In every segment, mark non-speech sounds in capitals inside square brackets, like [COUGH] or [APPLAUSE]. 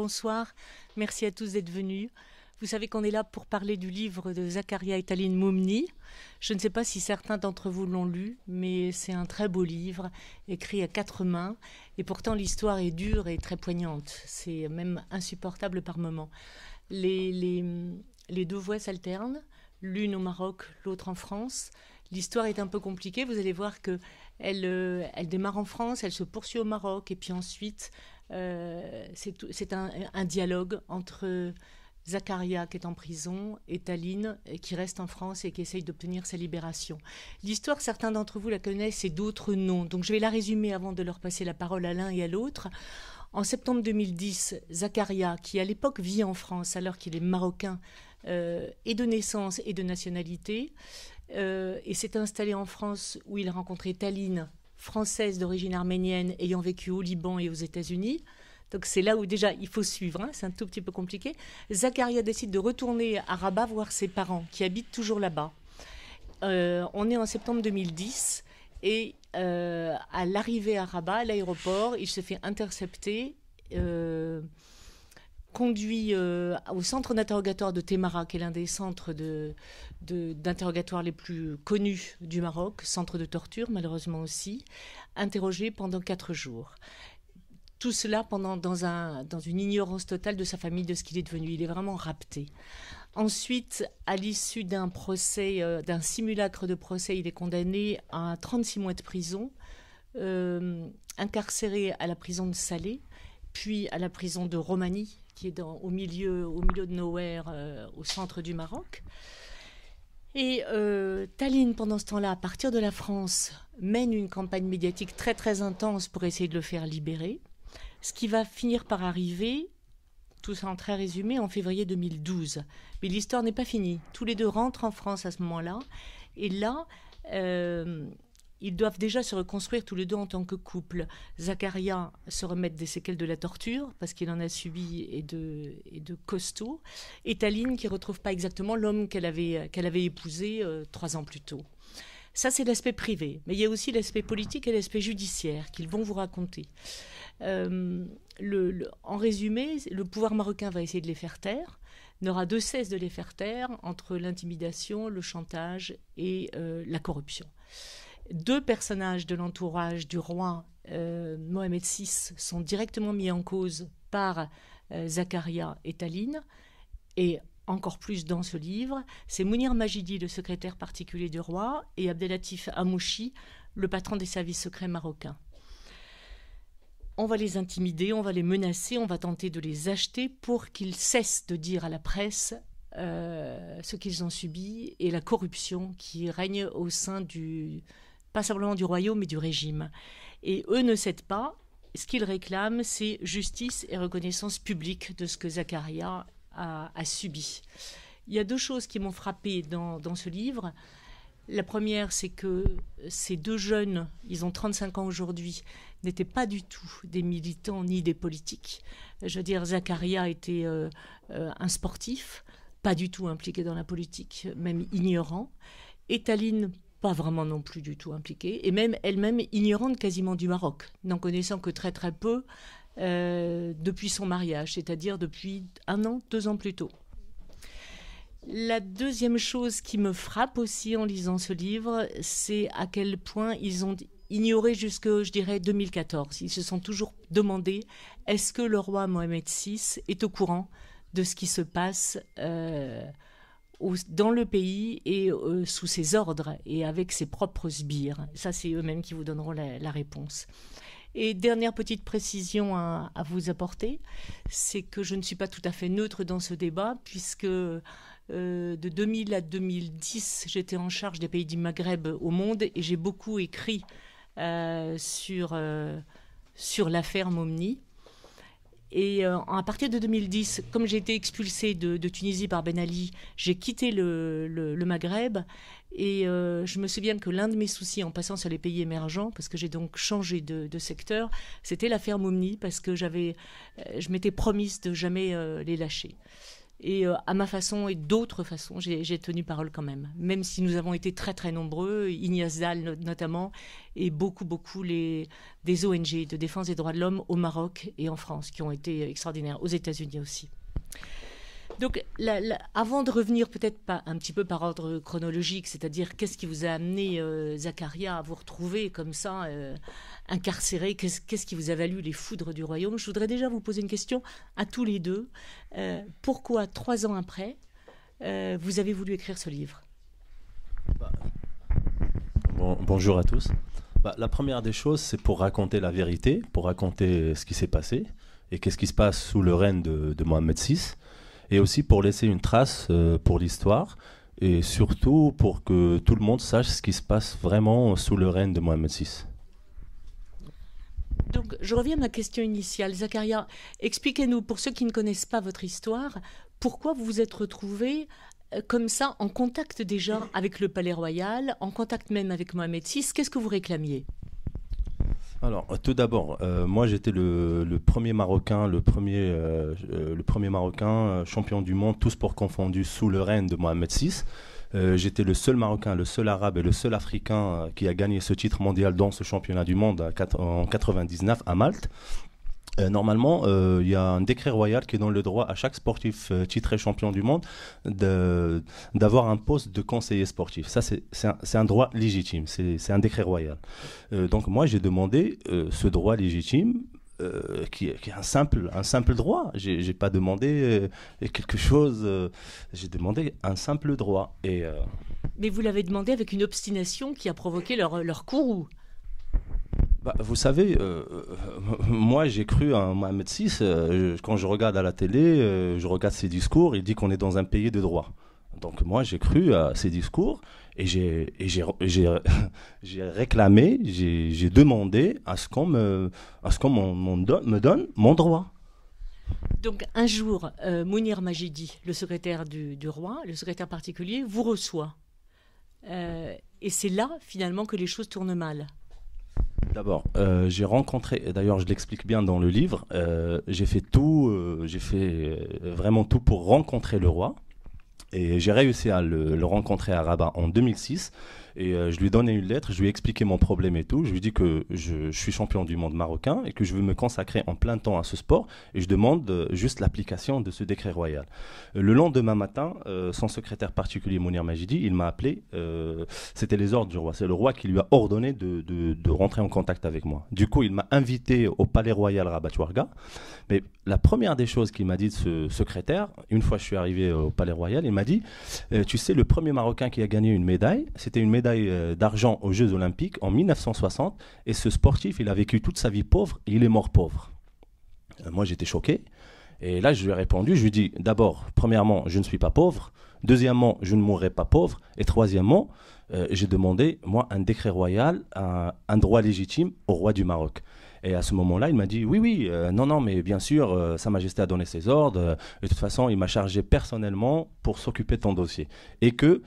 bonsoir. Merci à tous d'être venus. Vous savez qu'on est là pour parler du livre de Zakaria et Taline Moumni. Je ne sais pas si certains d'entre vous l'ont lu, mais c'est un très beau livre, écrit à quatre mains, et pourtant l'histoire est dure et très poignante. C'est même insupportable par moments. Les, deux voix s'alternent, l'une au Maroc, l'autre en France. L'histoire est un peu compliquée. Vous allez voir que elle, euh, elle démarre en France, elle se poursuit au Maroc, et puis ensuite, c'est un, dialogue entre Zacharia qui est en prison et Taline qui reste en France et qui essaye d'obtenir sa libération. L'histoire, certains d'entre vous la connaissent et d'autres non. Donc je vais la résumer avant de leur passer la parole à l'un et à l'autre. En septembre 2010, Zacharia, qui à l'époque vit en France alors qu'il est marocain euh, et de naissance et de nationalité, euh, et s'est installé en France où il a rencontré Taline, française d'origine arménienne ayant vécu au Liban et aux États-Unis. Donc c'est là où déjà il faut suivre, hein, c'est un tout petit peu compliqué. Zacharia décide de retourner à Rabat voir ses parents qui habitent toujours là-bas. Euh, on est en septembre 2010 et euh, à l'arrivée à Rabat, à l'aéroport, il se fait intercepter, euh, conduit au centre d'interrogatoire de Temara, qui est l'un des centres d'interrogatoire de, les plus connus du Maroc, centre de torture malheureusement aussi, interrogé pendant quatre jours tout cela pendant, dans, un, dans une ignorance totale de sa famille, de ce qu'il est devenu. Il est vraiment rapté. Ensuite, à l'issue d'un procès, euh, d'un simulacre de procès, il est condamné à 36 mois de prison, euh, incarcéré à la prison de Salé, puis à la prison de Romanie, qui est dans, au, milieu, au milieu de nowhere, euh, au centre du Maroc. Et euh, Tallinn, pendant ce temps-là, à partir de la France, mène une campagne médiatique très très intense pour essayer de le faire libérer ce qui va finir par arriver, tout ça en très résumé, en février 2012. Mais l'histoire n'est pas finie. Tous les deux rentrent en France à ce moment-là. Et là, euh, ils doivent déjà se reconstruire tous les deux en tant que couple. Zacharia se remettre des séquelles de la torture, parce qu'il en a subi et de, et de costaud. Et Taline qui ne retrouve pas exactement l'homme qu'elle avait, épousé euh, trois ans plus tôt. Ça, c'est l'aspect privé. Mais il y a aussi l'aspect politique et l'aspect judiciaire qu'ils vont vous raconter. Euh, en résumé, le pouvoir marocain va essayer de les faire taire, n'aura de cesse de les faire taire entre l'intimidation, le chantage et euh, la corruption. Deux personnages de l'entourage du roi euh, Mohamed VI sont directement mis en cause par Zacharia et Taline, et encore plus dans ce livre, c'est Mounir Majidi, le secrétaire particulier du roi, et Abdelatif Amouchi, le patron des services secrets marocains. On va les intimider, on va les menacer, on va tenter de les acheter pour qu'ils cessent de dire à la presse euh, ce qu'ils ont subi et la corruption qui règne au sein du, pas simplement du royaume, mais du régime. Et eux ne cèdent pas. Ce qu'ils réclament, c'est justice et reconnaissance publique de ce que Zacharia a, subi. Il y a deux choses qui m'ont frappé dans, dans ce livre. La première, c'est que ces deux jeunes, ils ont 35 ans aujourd'hui, n'étaient pas du tout des militants ni des politiques. Je veux dire, Zacharia était euh, euh, un sportif, pas du tout impliqué dans la politique, même ignorant. Et Taline, pas vraiment non plus du tout impliquée, et même elle-même ignorante quasiment du Maroc, n'en connaissant que très très peu euh, depuis son mariage, c'est-à-dire depuis un an, deux ans plus tôt. La deuxième chose qui me frappe aussi en lisant ce livre, c'est à quel point ils ont ignoré jusque, je dirais, 2014. Ils se sont toujours demandé est-ce que le roi Mohamed VI est au courant de ce qui se passe euh, dans le pays et euh, sous ses ordres et avec ses propres sbires Ça, c'est eux-mêmes qui vous donneront la, réponse. Et dernière petite précision à, vous apporter, c'est que je ne suis pas tout à fait neutre dans ce débat, puisque euh, de 2000 à 2010, j'étais en charge des pays du Maghreb au monde et j'ai beaucoup écrit euh, sur, sur l'affaire Momni. Et à partir de 2010, comme j'ai été expulsée de, Tunisie par Ben Ali, j'ai quitté le, Maghreb. Et je me souviens que l'un de mes soucis en passant sur les pays émergents, parce que j'ai donc changé de, secteur, c'était l'affaire Momni, parce que j'avais, je m'étais promise de jamais les lâcher. Et euh, à ma façon et d'autres façons, j'ai tenu parole quand même. Même si nous avons été très très nombreux, Ignace Dahl notamment, et beaucoup beaucoup les, des ONG de défense des droits de l'homme au Maroc et en France qui ont été extraordinaires, aux États-Unis aussi. Donc, avant de revenir peut-être un petit peu par ordre chronologique, c'est-à-dire qu'est-ce qui vous a amené, euh, Zacharia, à vous retrouver comme ça, euh, incarcéré Qu'est-ce qui vous a valu les foudres du royaume? Je voudrais déjà vous poser une question à tous les deux. Euh, pourquoi, trois ans après, vous avez voulu écrire ce livre? Bonjour à tous. Bah, la première des choses, c'est pour raconter la vérité, pour raconter ce qui s'est passé et qu'est-ce qui se passe sous le règne de, de Mohamed VI et aussi pour laisser une trace euh, pour l'histoire et surtout pour que tout le monde sache ce qui se passe vraiment sous le règne de Mohamed VI. Donc, je reviens à ma question initiale. Zacharia, expliquez-nous, pour ceux qui ne connaissent pas votre histoire, pourquoi vous vous êtes retrouvé euh, comme ça, en contact déjà avec le Palais Royal, en contact même avec Mohamed VI Qu'est-ce que vous réclamiez? Alors, tout d'abord, euh, moi j'étais le, premier Marocain, le premier, euh, euh, le premier Marocain champion du monde, tous sports confondus, sous le règne de Mohamed VI. j'étais le seul Marocain, le seul Arabe et le seul Africain qui a gagné ce titre mondial dans ce championnat du monde en 99 à Malte. Euh, normalement, il euh, y a un décret royal qui donne le droit à chaque sportif euh, titré champion du monde d'avoir un poste de conseiller sportif. Ça, c'est un, droit légitime, c'est un décret royal. donc moi, j'ai demandé ce droit légitime. Qui, est un simple, un simple droit. J'ai pas demandé quelque chose. j'ai demandé un simple droit. Mais vous l'avez demandé avec une obstination qui a provoqué leur courroux. Bah, vous savez, euh, euh, moi j'ai cru à Mohamed VI. Euh, quand je regarde à la télé, je regarde ses discours, il dit qu'on est dans un pays de droit. Donc moi j'ai cru à ses discours et j'ai [LAUGHS] réclamé, j'ai demandé à ce qu'on me, me donne mon droit. Donc un jour, Mounir Majidi, le secrétaire du, du, roi, le secrétaire particulier, vous reçoit. et c'est là finalement que les choses tournent mal. D'abord, euh, j'ai rencontré, d'ailleurs je l'explique bien dans le livre, euh, j'ai fait tout, euh, j'ai fait vraiment tout pour rencontrer le roi. Et j'ai réussi à le, rencontrer à Rabat en 2006. Et euh, je lui ai donné une lettre, je lui ai expliqué mon problème et tout. Je lui ai que je, suis champion du monde marocain et que je veux me consacrer en plein temps à ce sport. Et je demande euh, juste l'application de ce décret royal. Euh, le lendemain matin, son secrétaire particulier, Mounir Majidi, il m'a appelé. C'était les ordres du roi. C'est le roi qui lui a ordonné de, de, rentrer en contact avec moi. Du coup, il m'a invité au palais royal Rabat Ouarga. Mais la première des choses qu'il m'a dit de ce secrétaire, une fois que je suis arrivé au palais royal, il m'a dit Tu sais, le premier Marocain qui a gagné une médaille, c'était une médaille euh, d'argent aux Jeux Olympiques en 1960. Et ce sportif, il a vécu toute sa vie pauvre et il est mort pauvre. Euh, moi, j'étais choqué. Et là, je lui ai répondu, je lui ai dit, d'abord, premièrement, je ne suis pas pauvre. Deuxièmement, je ne mourrai pas pauvre. Et troisièmement, euh, j'ai demandé, moi, un décret royal, un, droit légitime au roi du Maroc. Et à ce moment-là, il m'a dit, oui, oui, non, non, mais bien sûr, Sa Majesté a donné ses ordres. de toute façon, il m'a chargé personnellement pour s'occuper de ton dossier. Et que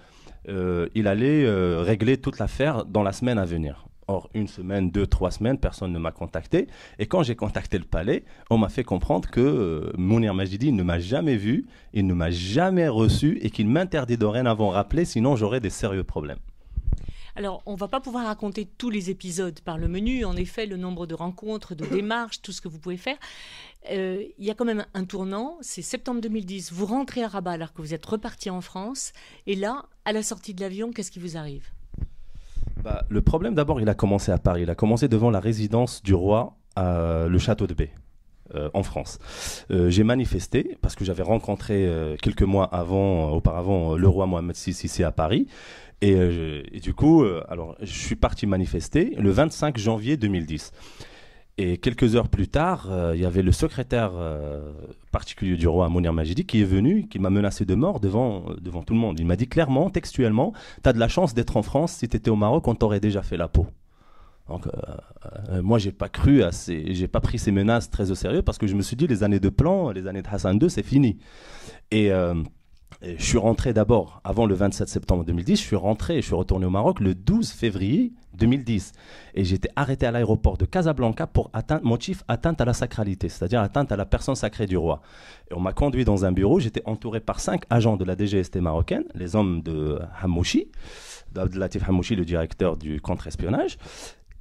euh, il allait euh, régler toute l'affaire dans la semaine à venir. Or, une semaine, deux, trois semaines, personne ne m'a contacté. Et quand j'ai contacté le palais, on m'a fait comprendre que euh, Mounir Majidi ne m'a jamais vu, il ne m'a jamais reçu et qu'il m'interdit dorénavant rappeler, sinon j'aurais des sérieux problèmes. Alors, on va pas pouvoir raconter tous les épisodes par le menu, en effet, le nombre de rencontres, de démarches, tout ce que vous pouvez faire. Il y a quand même un tournant, c'est septembre 2010, vous rentrez à Rabat alors que vous êtes reparti en France, et là, à la sortie de l'avion, qu'est-ce qui vous arrive? Bah, Le problème d'abord, il a commencé à Paris, il a commencé devant la résidence du roi, à le château de Baie. Euh, en France. Euh, j'ai manifesté parce que j'avais rencontré quelques mois avant, auparavant, le roi Mohamed VI ici à Paris. Euh, et, du coup, euh, alors, je suis parti manifester le 25 janvier 2010. Et quelques heures plus tard, euh, il y avait le secrétaire particulier du roi, Mounir Majidi, qui est venu, qui m'a menacé de mort devant, devant tout le monde. Il m'a dit clairement, textuellement, tu as de la chance d'être en France, si tu étais au Maroc, on t'aurait déjà fait la peau. Donc, moi, j'ai pas cru à ces, j'ai pas pris ces menaces très au sérieux parce que je me suis dit, les années de plan, les années de Hassan II, c'est fini. Et je suis rentré d'abord, avant le 27 septembre 2010, je suis rentré et je suis retourné au Maroc le 12 février 2010. Et j'étais arrêté à l'aéroport de Casablanca pour motif atteinte à la sacralité, c'est-à-dire atteinte à la personne sacrée du roi. Et on m'a conduit dans un bureau, j'étais entouré par cinq agents de la DGST marocaine, les hommes de Hamouchi, d'Abdelatif Hamouchi, le directeur du contre-espionnage.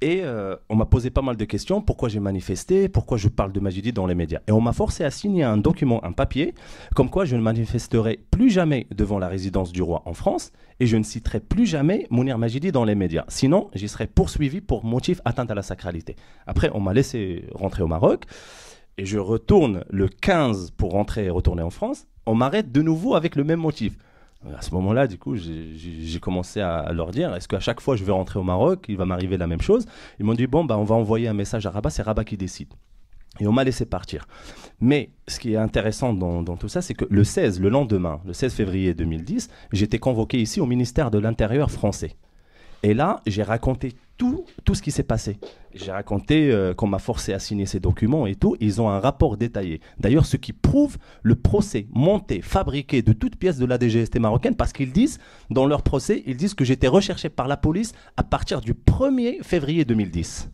Et euh, on m'a posé pas mal de questions. Pourquoi j'ai manifesté? Pourquoi je parle de Majidi dans les médias? Et on m'a forcé à signer un document, un papier, comme quoi je ne manifesterai plus jamais devant la résidence du roi en France et je ne citerai plus jamais Mounir Majidi dans les médias. Sinon, j'y serai poursuivi pour motif atteinte à la sacralité. Après, on m'a laissé rentrer au Maroc et je retourne le 15 pour rentrer et retourner en France. On m'arrête de nouveau avec le même motif. À ce moment-là, du coup, j'ai commencé à leur dire est-ce qu'à chaque fois je vais rentrer au Maroc, il va m'arriver la même chose? Ils m'ont dit bon, bah, on va envoyer un message à Rabat, c'est Rabat qui décide. Et on m'a laissé partir. Mais ce qui est intéressant dans, dans tout ça, c'est que le 16, le lendemain, le 16 février 2010, j'étais convoqué ici au ministère de l'Intérieur français. Et là, j'ai raconté tout, ce qui s'est passé. J'ai raconté euh, qu'on m'a forcé à signer ces documents et tout. Ils ont un rapport détaillé. D'ailleurs, ce qui prouve le procès monté, fabriqué de toutes pièces de la DGST marocaine, parce qu'ils disent, dans leur procès, ils disent que j'étais recherché par la police à partir du 1er février 2010.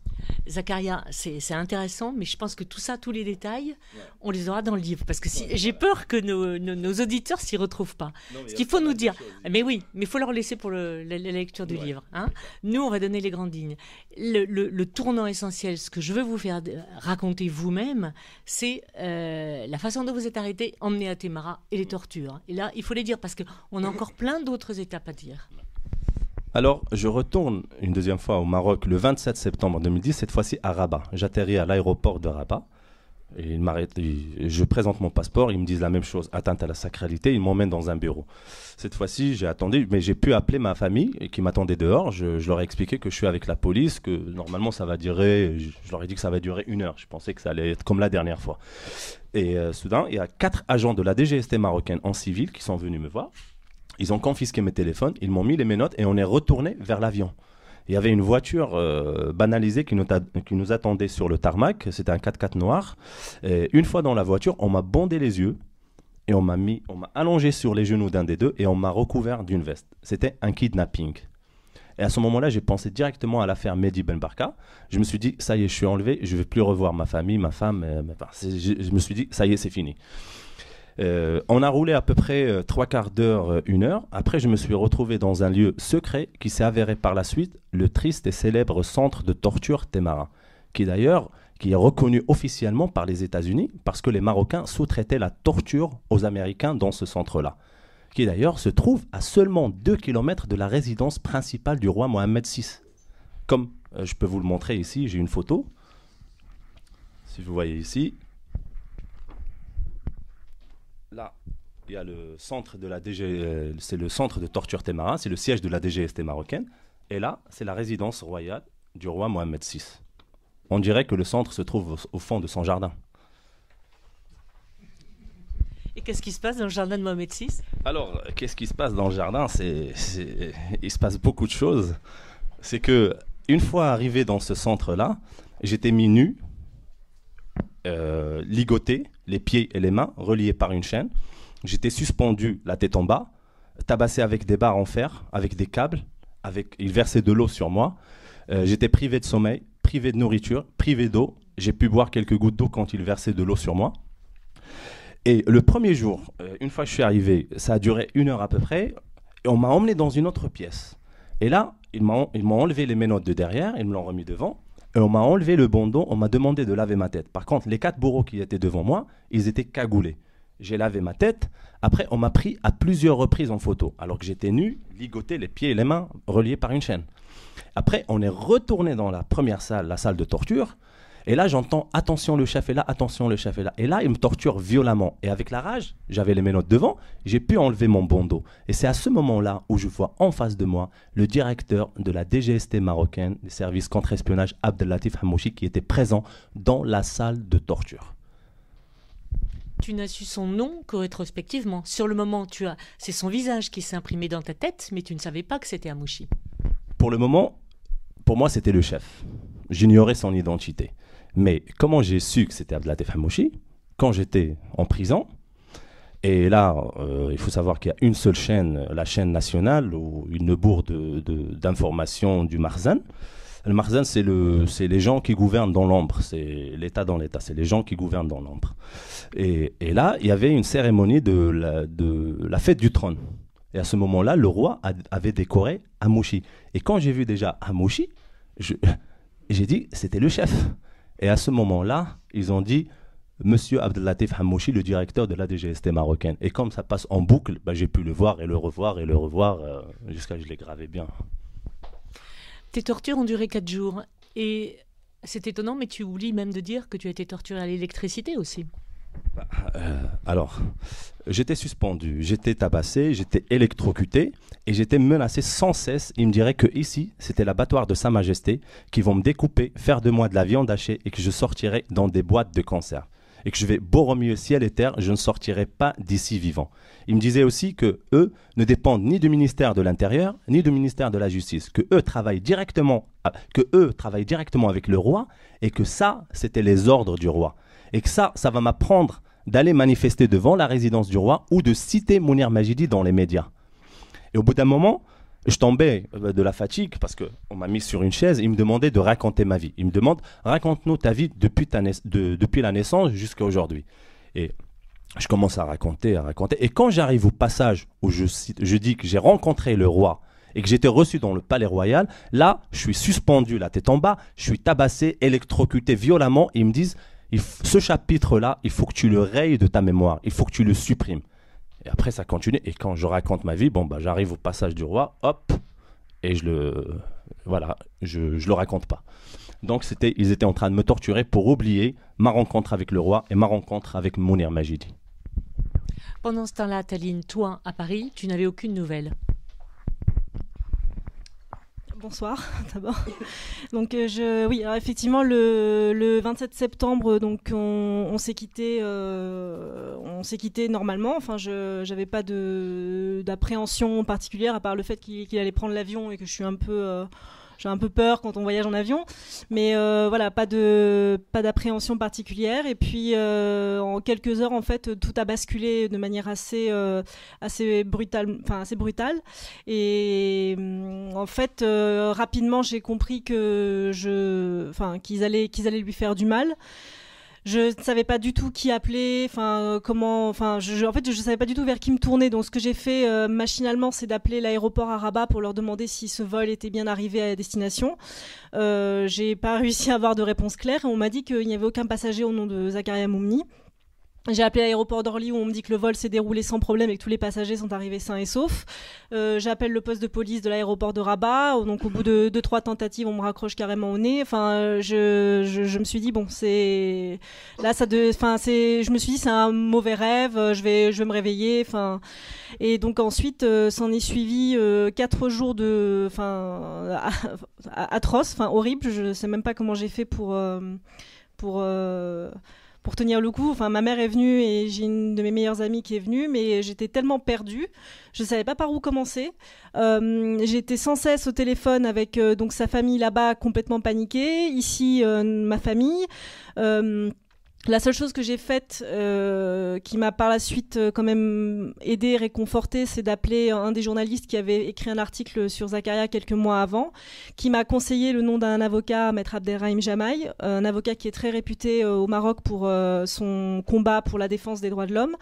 Zacharia, c'est intéressant, mais je pense que tout ça, tous les détails, on les aura dans le livre. Parce que si, j'ai peur que nos, nos, auditeurs s'y retrouvent pas. Ce qu'il faut nous dire, mais oui, mais il faut leur laisser pour la, lecture du livre. Hein. Nous, on va donner les grandes lignes. Le, tournant essentiel, ce que je veux vous faire raconter vous-même, c'est euh, la façon dont vous êtes arrêté, emmené à Témara et les tortures. Et là, il faut les dire parce qu'on a encore plein d'autres étapes à dire. Alors, je retourne une deuxième fois au Maroc le 27 septembre 2010, cette fois-ci à Rabat. J'atterris à l'aéroport de Rabat. Je présente mon passeport, ils me disent la même chose, atteinte à la sacralité, ils m'emmènent dans un bureau. Cette fois-ci, j'ai attendu, mais j'ai pu appeler ma famille qui m'attendait dehors. Je, leur ai expliqué que je suis avec la police, que normalement ça va durer, je, leur ai dit que ça va durer une heure. Je pensais que ça allait être comme la dernière fois. Et euh, soudain, il y a quatre agents de la DGST marocaine en civil qui sont venus me voir. Ils ont confisqué mes téléphones, ils m'ont mis les menottes et on est retourné vers l'avion. Il y avait une voiture euh, banalisée qui nous, attendait sur le tarmac. C'était un 4x4 noir. Et une fois dans la voiture, on m'a bandé les yeux et on m'a mis, on m'a allongé sur les genoux d'un des deux et on m'a recouvert d'une veste. C'était un kidnapping. Et à ce moment-là, j'ai pensé directement à l'affaire Mehdi Ben Barka. Je me suis dit, ça y est, je suis enlevé, je ne vais plus revoir ma famille, ma femme. Euh, je me suis dit, ça y est, c'est fini. Euh, on a roulé à peu près euh, trois quarts d'heure, euh, une heure. Après, je me suis retrouvé dans un lieu secret qui s'est avéré par la suite le triste et célèbre centre de torture Temara, qui d'ailleurs qui est reconnu officiellement par les États-Unis parce que les Marocains sous-traitaient la torture aux Américains dans ce centre-là, qui d'ailleurs se trouve à seulement 2 km de la résidence principale du roi Mohamed VI. Comme je peux vous le montrer ici, j'ai une photo. Si vous voyez ici, là, il y a le centre de la DG, euh, c'est le centre de torture Temara, c'est le siège de la DGST marocaine. Et là, c'est la résidence royale du roi Mohamed VI. On dirait que le centre se trouve au, fond de son jardin. Et qu'est-ce qui se passe dans le jardin de Mohamed VI Alors, qu'est-ce qui se passe dans le jardin? C'est, Il se passe beaucoup de choses. C'est que, une fois arrivé dans ce centre-là, j'étais mis nu, euh, ligoté, les pieds et les mains reliés par une chaîne. J'étais suspendu, la tête en bas, tabassé avec des barres en fer, avec des câbles. Avec, il versait de l'eau sur moi. Euh, j'étais privé de sommeil, privé de nourriture, privé d'eau. J'ai pu boire quelques gouttes d'eau quand il versait de l'eau sur moi. Et le premier jour, euh, une fois que je suis arrivé, ça a duré une heure à peu près, et on m'a emmené dans une autre pièce. Et là, ils m'ont enlevé les menottes de derrière, ils me l'ont remis devant, et on m'a enlevé le bandeau, on m'a demandé de laver ma tête. Par contre, les quatre bourreaux qui étaient devant moi, ils étaient cagoulés. J'ai lavé ma tête. Après, on m'a pris à plusieurs reprises en photo, alors que j'étais nu, ligoté, les pieds et les mains reliés par une chaîne. Après, on est retourné dans la première salle, la salle de torture. Et là, j'entends attention, le chef est là, attention, le chef est là. Et là, il me torture violemment. Et avec la rage, j'avais les menottes devant, j'ai pu enlever mon bandeau. Et c'est à ce moment-là où je vois en face de moi le directeur de la DGST marocaine, des services contre-espionnage, Abdelatif Hamouchi, qui était présent dans la salle de torture. Tu n'as su son nom que rétrospectivement. Sur le moment, tu as, c'est son visage qui s'est imprimé dans ta tête, mais tu ne savais pas que c'était Hamouchi. Pour le moment, pour moi, c'était le chef. J'ignorais son identité. Mais comment j'ai su que c'était Abdelatif Hamouchi Quand j'étais en prison, Et là, il faut savoir qu'il y a une seule chaîne, la chaîne nationale, ou une bourre d'information du Marzan. Le Marzan, c'est le, les gens qui gouvernent dans l'ombre, c'est l'État dans l'État, c'est les gens qui gouvernent dans l'ombre. Et, là, il y avait une cérémonie de la, de la fête du trône. Et à ce moment-là, le roi avait décoré Amouchi. Et quand j'ai vu déjà Amouchi, j'ai dit, c'était le chef. Et à ce moment-là, ils ont dit, Monsieur Abdelatif Hamouchi, le directeur de la DGST marocaine. Et comme ça passe en boucle, bah, j'ai pu le voir et le revoir et le revoir euh, jusqu'à ce que je l'ai gravé bien. Tes tortures ont duré quatre jours. Et c'est étonnant, mais tu oublies même de dire que tu as été torturé à l'électricité aussi. Bah, euh, alors, j'étais suspendu, j'étais tabassé, j'étais électrocuté et j'étais menacé sans cesse. Il me dirait que ici, c'était l'abattoir de Sa Majesté, qui vont me découper, faire de moi de la viande hachée et que je sortirai dans des boîtes de conserve. Et que je vais beau remuer ciel et terre, je ne sortirai pas d'ici vivant. Il me disait aussi que eux ne dépendent ni du ministère de l'Intérieur ni du ministère de la Justice, que eux travaillent directement, ah, que eux travaillent directement avec le roi et que ça, c'était les ordres du roi et que ça, ça va m'apprendre d'aller manifester devant la résidence du roi ou de citer Mounir Majidi dans les médias. Et au bout d'un moment, je tombais euh, de la fatigue parce qu'on m'a mis sur une chaise. Il me demandait de raconter ma vie. Il me demande raconte-nous ta vie depuis, la naissance jusqu'à aujourd'hui. Et je commence à raconter, à raconter. Et quand j'arrive au passage où je, je dis que j'ai rencontré le roi et que j'étais reçu dans le palais royal, là, je suis suspendu la tête en bas, je suis tabassé, électrocuté violemment. ils me disent ce chapitre-là, il faut que tu le rayes de ta mémoire, il faut que tu le supprimes. Et après, ça continue. Et quand je raconte ma vie, bon, bah, j'arrive au passage du roi, hop, et je le, voilà, je, je le raconte pas. Donc, c'était, ils étaient en train de me torturer pour oublier ma rencontre avec le roi et ma rencontre avec Mounir Majidi. Pendant ce temps-là, Taline, toi, à Paris, tu n'avais aucune nouvelle bonsoir [LAUGHS] d'abord. Donc euh, je, oui, effectivement le, 27 septembre, donc on, s'est quitté, euh, on s'est quitté normalement. Enfin, je n'avais pas d'appréhension particulière à part le fait qu'il allait prendre l'avion et que je suis un peu euh, j'ai un peu peur quand on voyage en avion, mais euh, voilà, pas de pas d'appréhension particulière. Et puis euh, en quelques heures, en fait, tout a basculé de manière assez euh, assez brutale, enfin assez brutale. Et en fait, rapidement, j'ai compris que je, enfin, qu'ils allaient qu'ils allaient lui faire du mal je ne savais pas du tout qui appeler, enfin euh, comment, enfin je, en fait je savais pas du tout vers qui me tourner. Donc ce que j'ai fait euh, machinalement, c'est d'appeler l'aéroport à Rabat pour leur demander si ce vol était bien arrivé à destination. Euh, j'ai pas [LAUGHS] réussi à avoir de réponse claire. On m'a dit qu'il n'y avait aucun passager au nom de Zakaria Moumni. J'ai appelé l'aéroport d'Orly où on me dit que le vol s'est déroulé sans problème et que tous les passagers sont arrivés sains et saufs. Euh, J'appelle le poste de police de l'aéroport de Rabat. Donc au bout de deux trois tentatives, on me raccroche carrément au nez. Enfin, je, me suis dit bon, c'est là ça enfin c'est, je me suis dit c'est un mauvais rêve. Je vais je vais me réveiller. Enfin et donc ensuite euh, s'en est suivi euh, quatre jours de, enfin [LAUGHS] atroce, enfin horrible. Je sais même pas comment j'ai fait pour euh, pour pour tenir le coup. Enfin, ma mère est venue et j'ai une de mes meilleures amies qui est venue, mais j'étais tellement perdue, je ne savais pas par où commencer. Euh, j'étais sans cesse au téléphone avec euh, donc sa famille là-bas, complètement paniquée. Ici, euh, ma famille. La seule chose que j'ai faite, euh, qui m'a par la suite euh, quand même aidé, réconforté, c'est d'appeler un des journalistes qui avait écrit un article sur Zakaria quelques mois avant, qui m'a conseillé le nom d'un avocat, Maître Abderrahim Jamaï, un avocat qui est très réputé euh, au Maroc pour son combat pour la défense des droits de l'homme,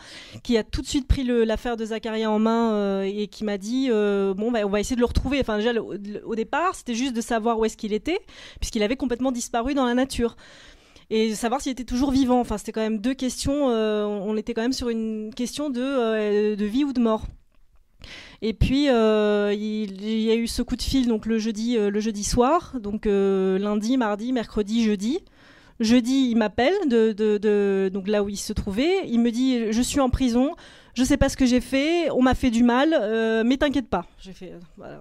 qui a tout de suite pris l'affaire de Zakaria en main et qui m'a dit bon, bah, on va essayer de le retrouver. Enfin, déjà, au départ, c'était juste de savoir où est-ce qu'il était, puisqu'il avait complètement disparu dans la nature et savoir s'il était toujours vivant. Enfin, c'était quand même deux questions. Euh, on était quand même sur une question de, euh, de vie ou de mort. Et puis euh, il, y a eu ce coup de fil donc le jeudi, le jeudi soir, donc lundi, mardi, mercredi, jeudi. Jeudi, il m'appelle donc là où il se trouvait. Il me dit je suis en prison, je sais pas ce que j'ai fait, on m'a fait du mal, mais t'inquiète pas. J'ai fait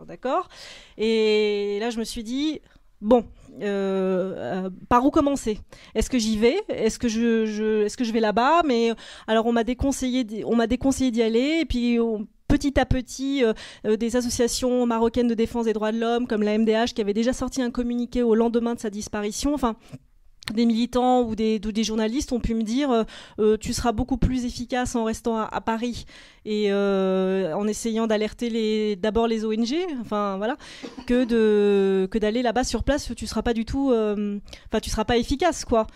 d'accord. Et là je me suis dit bon, euh, euh, par où commencer? Est-ce que j'y vais? Est-ce que je, vais là-bas? Mais alors on m'a déconseillé, d'y aller. Et puis petit à petit, euh, des associations marocaines de défense des droits de l'homme, comme la MDH, qui avait déjà sorti un communiqué au lendemain de sa disparition. Enfin, des militants ou des, des, journalistes ont pu me dire euh, euh, tu seras beaucoup plus efficace en restant à, Paris. Et euh, en essayant d'alerter les d'abord les ONG enfin voilà que de que d'aller là-bas sur place tu seras pas du tout enfin tu seras pas efficace quoi.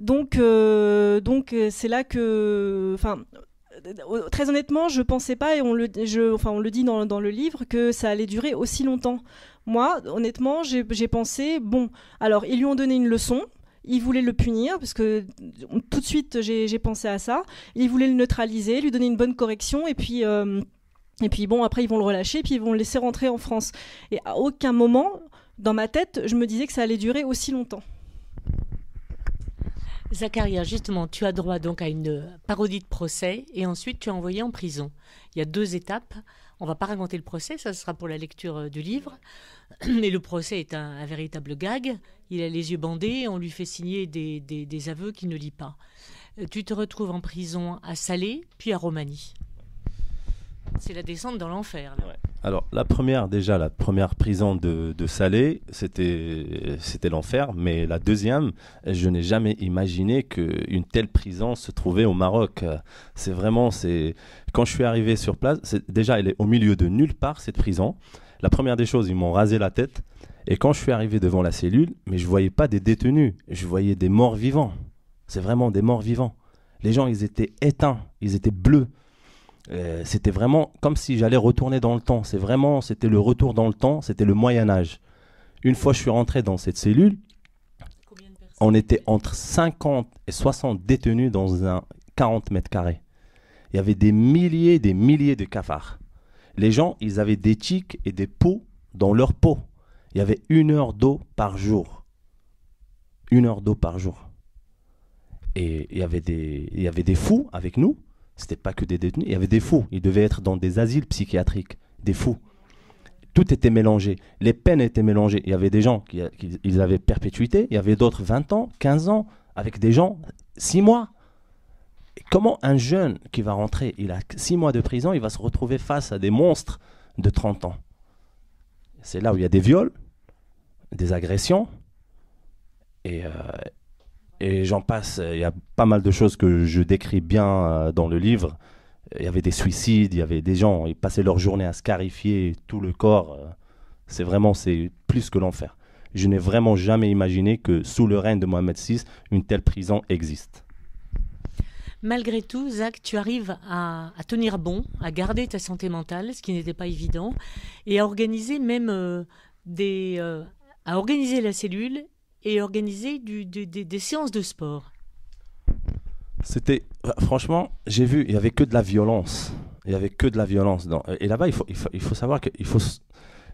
Donc donc c'est là que enfin très honnêtement je pensais pas et on le je, enfin on le dit dans, dans le livre que ça allait durer aussi longtemps. Moi honnêtement j'ai pensé bon alors ils lui ont donné une leçon il voulait le punir, parce que tout de suite j'ai pensé à ça. Il voulait le neutraliser, lui donner une bonne correction, et puis, euh, et puis bon, après ils vont le relâcher, puis ils vont le laisser rentrer en France. Et à aucun moment, dans ma tête, je me disais que ça allait durer aussi longtemps. Zacharia, justement, tu as droit donc à une parodie de procès et ensuite tu es envoyé en prison. Il y a deux étapes. On va pas raconter le procès, ça sera pour la lecture euh, du livre. [CLEARS THROAT] Mais le procès est un, véritable gag. Il a les yeux bandés, on lui fait signer des, aveux qu'il ne lit pas. Euh, tu te retrouves en prison à Salé, puis à Romanie. C'est la descente dans l'enfer. Alors la première, déjà la première prison de, Salé, c'était c'était l'enfer. Mais la deuxième, je n'ai jamais imaginé qu'une telle prison se trouvait au Maroc. C'est vraiment, c'est quand je suis arrivé sur place, déjà elle est au milieu de nulle part cette prison. La première des choses, ils m'ont rasé la tête. Et quand je suis arrivé devant la cellule, mais je voyais pas des détenus, je voyais des morts vivants. C'est vraiment des morts vivants. Les gens, ils étaient éteints, ils étaient bleus. Euh, c'était vraiment comme si j'allais retourner dans le temps. C'est vraiment, c'était le retour dans le temps, c'était le Moyen Âge. Une fois je suis rentré dans cette cellule, on était entre 50 et 60 détenus dans un 40 mètres carrés. Il y avait des milliers, des milliers de cafards. Les gens, ils avaient des tiques et des poux dans leur peau. Il y avait une heure d'eau par jour. Une heure d'eau par jour. Et il y avait des, il y avait des fous avec nous. C'était pas que des détenus. Il y avait des fous. Ils devaient être dans des asiles psychiatriques. Des fous. Tout était mélangé. Les peines étaient mélangées. Il y avait des gens qui, avaient perpétuité. Il y avait d'autres 20 ans, 15 ans, avec des gens 6 mois. Comment un jeune qui va rentrer, il a 6 mois de prison, il va se retrouver face à des monstres de 30 ans? C'est là où il y a des viols, des agressions, et, euh, et j'en passe. Il y a pas mal de choses que je décris bien euh, dans le livre. Il y avait des suicides, il y avait des gens, ils passaient leur journée à scarifier tout le corps. Euh. C'est vraiment, c'est plus que l'enfer. Je n'ai vraiment jamais imaginé que sous le règne de Mohamed VI, une telle prison existe. Malgré tout, Zach, tu arrives à, tenir bon, à garder ta santé mentale, ce qui n'était pas évident, et à organiser même euh, des, à organiser la cellule et organiser des séances de sport. C'était euh, franchement, j'ai vu, il y avait que de la violence. Il y avait que de la violence. Et là-bas, il faut, savoir que faut,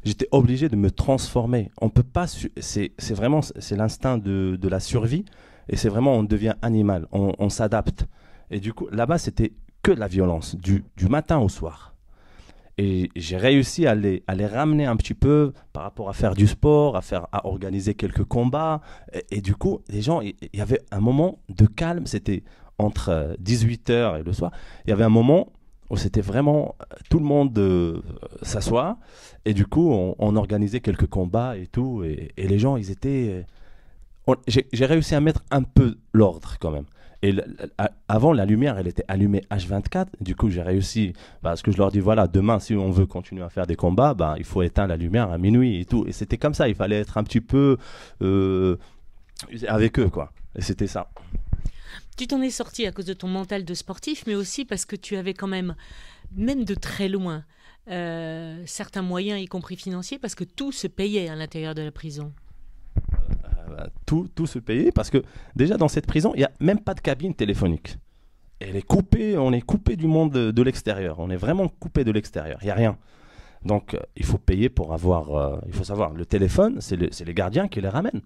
j'étais obligé de me transformer. On peut pas, c'est vraiment, c'est l'instinct de, la survie. Et c'est vraiment, on devient animal, on, s'adapte. Et du coup, là-bas, c'était que de la violence, du matin au soir. Et j'ai réussi à les, ramener un petit peu par rapport à faire du sport, à, faire, à organiser quelques combats. Et, du coup, les gens, il y, avait un moment de calme, c'était entre 18h euh, et le soir. Il y avait un moment où c'était vraiment euh, tout le monde euh, s'asseoir. Et du coup, on, organisait quelques combats et tout. Et les gens, ils étaient. J'ai réussi à mettre un peu l'ordre quand même. Et avant, la lumière, elle était allumée H24. Du coup, j'ai réussi, parce que je leur dis, voilà, demain, si on veut continuer à faire des combats, bah, il faut éteindre la lumière à minuit et tout. Et c'était comme ça, il fallait être un petit peu euh, avec eux, quoi. Et c'était ça. Tu t'en es sorti à cause de ton mental de sportif, mais aussi parce que tu avais quand même, même de très loin, euh, certains moyens, y compris financiers, parce que tout se payait à l'intérieur de la prison tout, tout se payer parce que déjà dans cette prison, il n'y a même pas de cabine téléphonique. Elle est coupée, on est coupé du monde de, l'extérieur. On est vraiment coupé de l'extérieur. Il n'y a rien. Donc euh, il faut payer pour avoir. Euh, il faut savoir, le téléphone, c'est les gardiens qui les ramènent.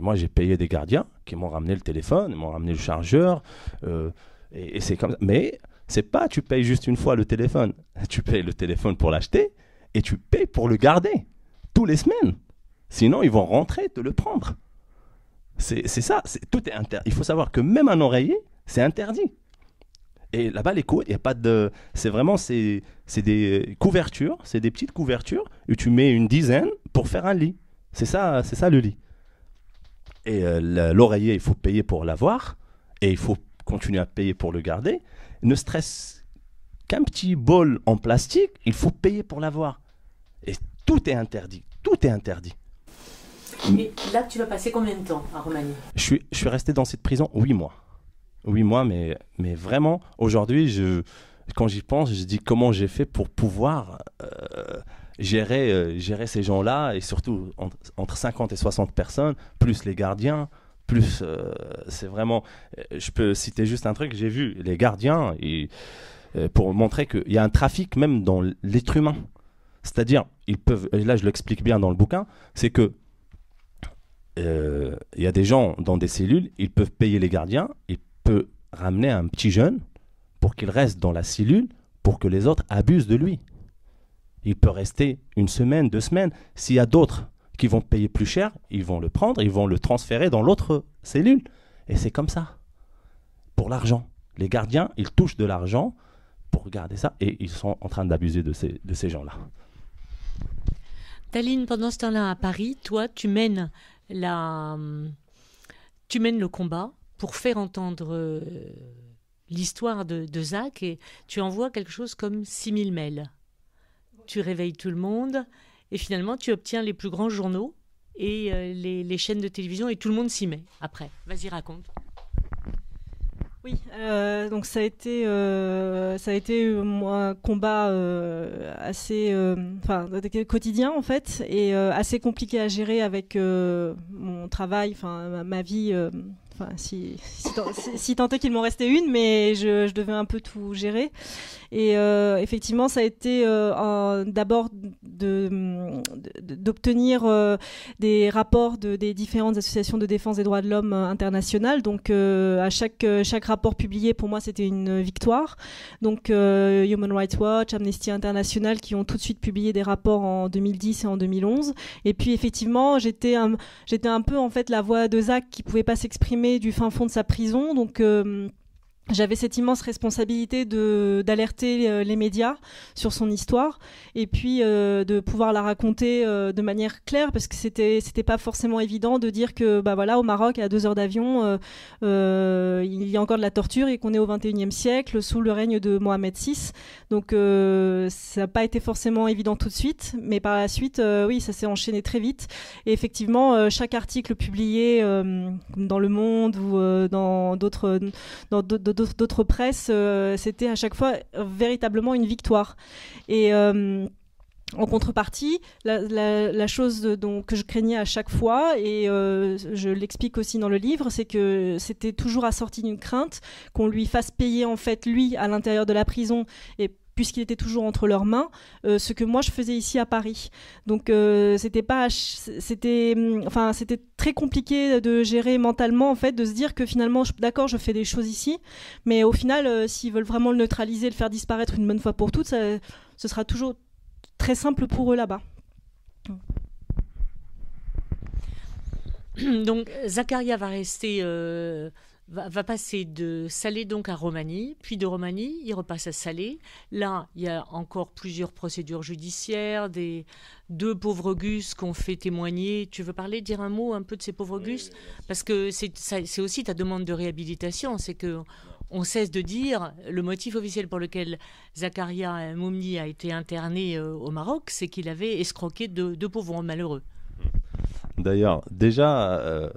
Moi, j'ai payé des gardiens qui m'ont ramené le téléphone, m'ont ramené le chargeur. Euh, et, c'est comme. Mais c'est pas tu payes juste une fois le téléphone. [LAUGHS] Tu payes le téléphone pour l'acheter et tu payes pour le garder tous les semaines. Sinon, ils vont rentrer te le prendre. C'est ça, tout est interdit. Il faut savoir que même un oreiller, c'est interdit. Et là-bas, les couettes, il y a pas de. C'est vraiment c'est des couvertures, c'est des petites couvertures où tu mets une dizaine pour faire un lit. C'est ça, ça le lit. Et euh, l'oreiller, il faut payer pour l'avoir. Et il faut continuer à payer pour le garder. Ne stresse qu'un petit bol en plastique, il faut payer pour l'avoir. Et tout est interdit. Tout est interdit. Et là, tu vas passer combien de temps à Roumanie? Je suis, je suis resté dans cette prison huit mois. Huit mois, mais, mais vraiment, aujourd'hui, quand j'y pense, je dis comment j'ai fait pour pouvoir euh, gérer, euh, gérer ces gens-là, et surtout entre, 50 et 60 personnes, plus les gardiens, plus euh, c'est vraiment... Je peux citer juste un truc, j'ai vu les gardiens, et, pour montrer qu'il y a un trafic même dans l'être humain. C'est-à-dire, ils peuvent, et là je l'explique bien dans le bouquin, c'est que il y a des gens dans des cellules, ils peuvent payer les gardiens, ils peuvent ramener un petit jeune pour qu'il reste dans la cellule pour que les autres abusent de lui. Il peut rester une semaine, deux semaines. S'il y a d'autres qui vont payer plus cher, ils vont le prendre, ils vont le transférer dans l'autre cellule. Et c'est comme ça. Pour l'argent. Les gardiens, ils touchent de l'argent pour garder ça et ils sont en train d'abuser de ces, de ces gens-là. Taline, pendant ce temps-là à Paris, toi, tu mènes, la, tu mènes le combat pour faire entendre euh, l'histoire de, Zach et tu envoies quelque chose comme 6000 mails. Tu réveilles tout le monde et finalement tu obtiens les plus grands journaux et euh, les, chaînes de télévision et tout le monde s'y met après. Vas-y, raconte. Oui, euh, donc ça a été, euh, ça a été un combat assez, quotidien en fait, et assez compliqué à gérer avec mon travail, enfin ma vie si, si, tant est qu'il m'en restait une, mais je, devais un peu tout gérer. Et euh, effectivement, ça a été euh, d'abord d'obtenir euh, des rapports de, des différentes associations de défense des droits de l'homme internationales. Donc, à chaque, chaque rapport publié, pour moi, c'était une victoire. Donc, Human Rights Watch, Amnesty International, qui ont tout de suite publié des rapports en 2010 et en 2011. Et puis, effectivement, j'étais un, un peu en fait la voix de Zach qui pouvait pas s'exprimer du fin fond de sa prison. Donc euh, j'avais cette immense responsabilité de d'alerter euh, les médias sur son histoire et puis euh, de pouvoir la raconter euh, de manière claire parce que c'était c'était pas forcément évident de dire que bah voilà au Maroc à deux heures d'avion il y a encore de la torture et qu'on est au 21e siècle sous le règne de Mohamed VI donc ça n'a pas été forcément évident tout de suite mais par la suite oui ça s'est enchaîné très vite. Et effectivement chaque article publié dans le Monde ou dans d'autres dans d'autres d'autres presses, euh, c'était à chaque fois véritablement une victoire. Et euh, en contrepartie, la, chose dont, que je craignais à chaque fois, et euh, je l'explique aussi dans le livre, c'est que c'était toujours assorti d'une crainte qu'on lui fasse payer en fait lui à l'intérieur de la prison et puisqu'il était toujours entre leurs mains, euh, ce que moi je faisais ici à Paris. Donc euh, c'était pas, c'était, hum, enfin c'était très compliqué de gérer mentalement en fait, de se dire que finalement, d'accord, je fais des choses ici, mais au final, euh, s'ils veulent vraiment le neutraliser, le faire disparaître une bonne fois pour toutes, ce sera toujours très simple pour eux là-bas. Donc Zacharia va rester va, passer de Salé donc à Romanie, puis de Romanie, il repasse à Salé. Là, il y a encore plusieurs procédures judiciaires, des deux pauvres Gus qu'on fait témoigner. Tu veux parler, dire un mot un peu de ces pauvres Gus? Parce que c'est aussi ta demande de réhabilitation, c'est que on cesse de dire le motif officiel pour lequel Zakaria Moumni a été interné euh, au Maroc, c'est qu'il avait escroqué deux, pauvres malheureux. D'ailleurs, déjà, euh,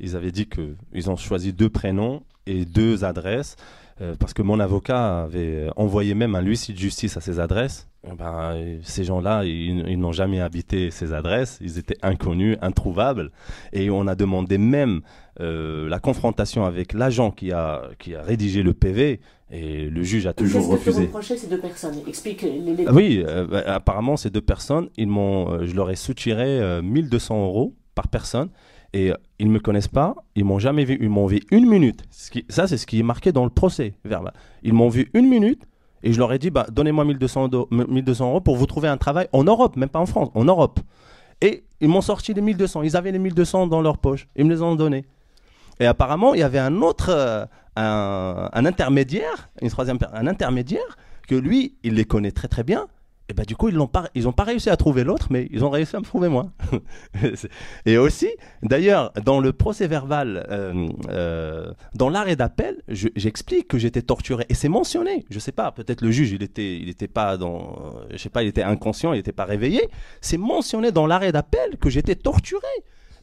ils avaient dit qu'ils ont choisi deux prénoms et deux adresses. Euh, parce que mon avocat avait envoyé même un huissier de justice à ces adresses. Eh ben, ces gens-là, ils, n'ont jamais habité ces adresses, ils étaient inconnus, introuvables, et on a demandé même euh, la confrontation avec l'agent qui a, qui a rédigé le PV, et le juge a toujours refusé. Qu'est-ce que ces deux personnes? Explique les, Oui, euh, bah, apparemment ces deux personnes, ils m'ont, je leur ai soutiré 1200 euros par personne, et euh, ils ne me connaissent pas, ils m'ont jamais vu, ils m'ont vu une minute. ça, c'est ce qui est marqué dans le procès. Ils m'ont vu une minute et je leur ai dit bah, donnez-moi 1200, 1200 euros pour vous trouver un travail en Europe, même pas en France, en Europe. Et ils m'ont sorti les 1200. Ils avaient les 1200 dans leur poche. Ils me les ont donnés. Et apparemment, il y avait un autre, euh, un, intermédiaire, une troisième, un intermédiaire, que lui, il les connaît très très bien. Et ben du coup, ils n'ont pas, réussi à trouver l'autre, mais ils ont réussi à me trouver moi. [LAUGHS] et aussi, d'ailleurs, dans le procès verbal, euh, euh, dans l'arrêt d'appel, j'explique que j'étais torturé. Et c'est mentionné. Je sais pas, peut-être le juge, il était, pas dans, je sais pas, il était inconscient, il n'était pas réveillé. C'est mentionné dans l'arrêt d'appel que j'étais torturé.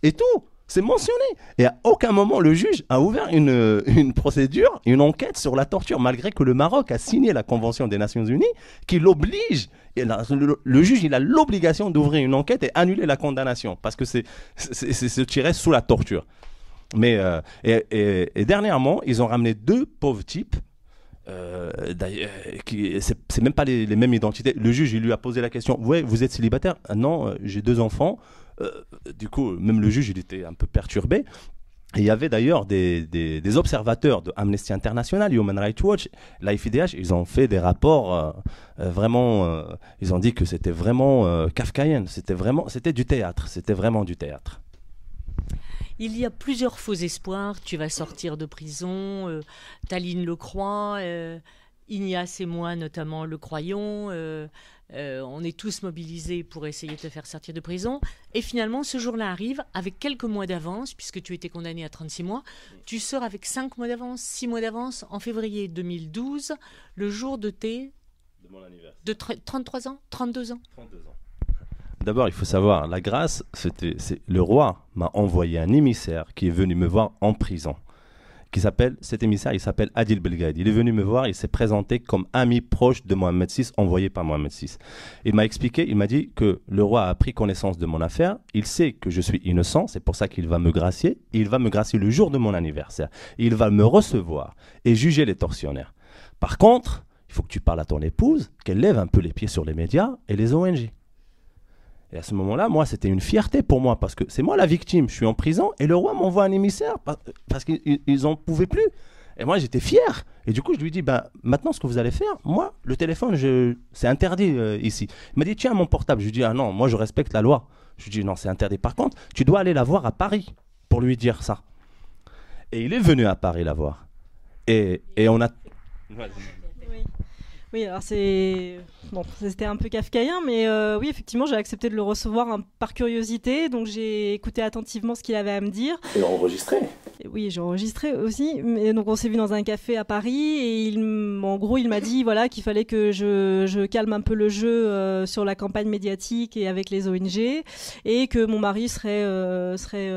Et tout. C'est mentionné. Et à aucun moment, le juge a ouvert une, une, procédure, une enquête sur la torture, malgré que le Maroc a signé la Convention des Nations Unies qui l'oblige. Le, juge, il a l'obligation d'ouvrir une enquête et annuler la condamnation, parce que c'est se tirer sous la torture. Mais, euh, et, et, dernièrement, ils ont ramené deux pauvres types euh, c'est même pas les, les, mêmes identités. Le juge, il lui a posé la question Ouais, vous êtes célibataire? Ah Non, euh, j'ai deux enfants. Euh, du coup, même le juge, il était un peu perturbé. Il y avait d'ailleurs des, des, observateurs de Amnesty International, Human Rights Watch, l'IFIDH, ils ont fait des rapports euh, euh, vraiment, ils ont dit que c'était vraiment kafkaïen, c'était vraiment, c'était du théâtre, c'était vraiment du théâtre. Il y a plusieurs faux espoirs. Tu vas sortir de prison. Taline le croit. Ignace et moi, notamment, le croyons. Euh, on est tous mobilisés pour essayer de te faire sortir de prison. Et finalement, ce jour-là arrive avec quelques mois d'avance, puisque tu étais condamné à 36 mois. Tu sors avec 5 mois d'avance, 6 mois d'avance, en février 2012, le jour de tes... De mon anniversaire. De 33 ans 32 ans 32 ans. D'abord, il faut savoir, la grâce, c'était, le roi m'a envoyé un émissaire qui est venu me voir en prison qui s'appelle, cet émissaire, il s'appelle Adil Belgaïd. Il est venu me voir, il s'est présenté comme ami proche de Mohamed VI, envoyé par Mohamed VI. Il m'a expliqué, il m'a dit que le roi a pris connaissance de mon affaire, il sait que je suis innocent, c'est pour ça qu'il va me gracier, il va me gracier le jour de mon anniversaire. Il va me recevoir et juger les tortionnaires. Par contre, il faut que tu parles à ton épouse, qu'elle lève un peu les pieds sur les médias et les ONG. Et à ce moment-là, moi, c'était une fierté pour moi parce que c'est moi la victime. Je suis en prison et le roi m'envoie un émissaire parce qu'ils n'en pouvaient plus. Et moi, j'étais fier. Et du coup, je lui dis, bah, maintenant, ce que vous allez faire, moi, le téléphone, c'est interdit euh, ici. Il m'a dit, tiens, mon portable. Je lui dis, ah non, moi, je respecte la loi. Je lui dis, non, c'est interdit. Par contre, tu dois aller la voir à Paris pour lui dire ça. Et il est venu à Paris la voir. Et, et on a. Oui, alors c'est bon, c'était un peu kafkaïen, mais euh, oui, effectivement, j'ai accepté de le recevoir hein, par curiosité, donc j'ai écouté attentivement ce qu'il avait à me dire. Et enregistré. oui, j'ai enregistré aussi. Mais, donc on s'est vu dans un café à Paris et il, en gros, il m'a dit [LAUGHS] voilà qu'il fallait que je, je, calme un peu le jeu euh, sur la campagne médiatique et avec les ONG et que mon mari serait euh, serait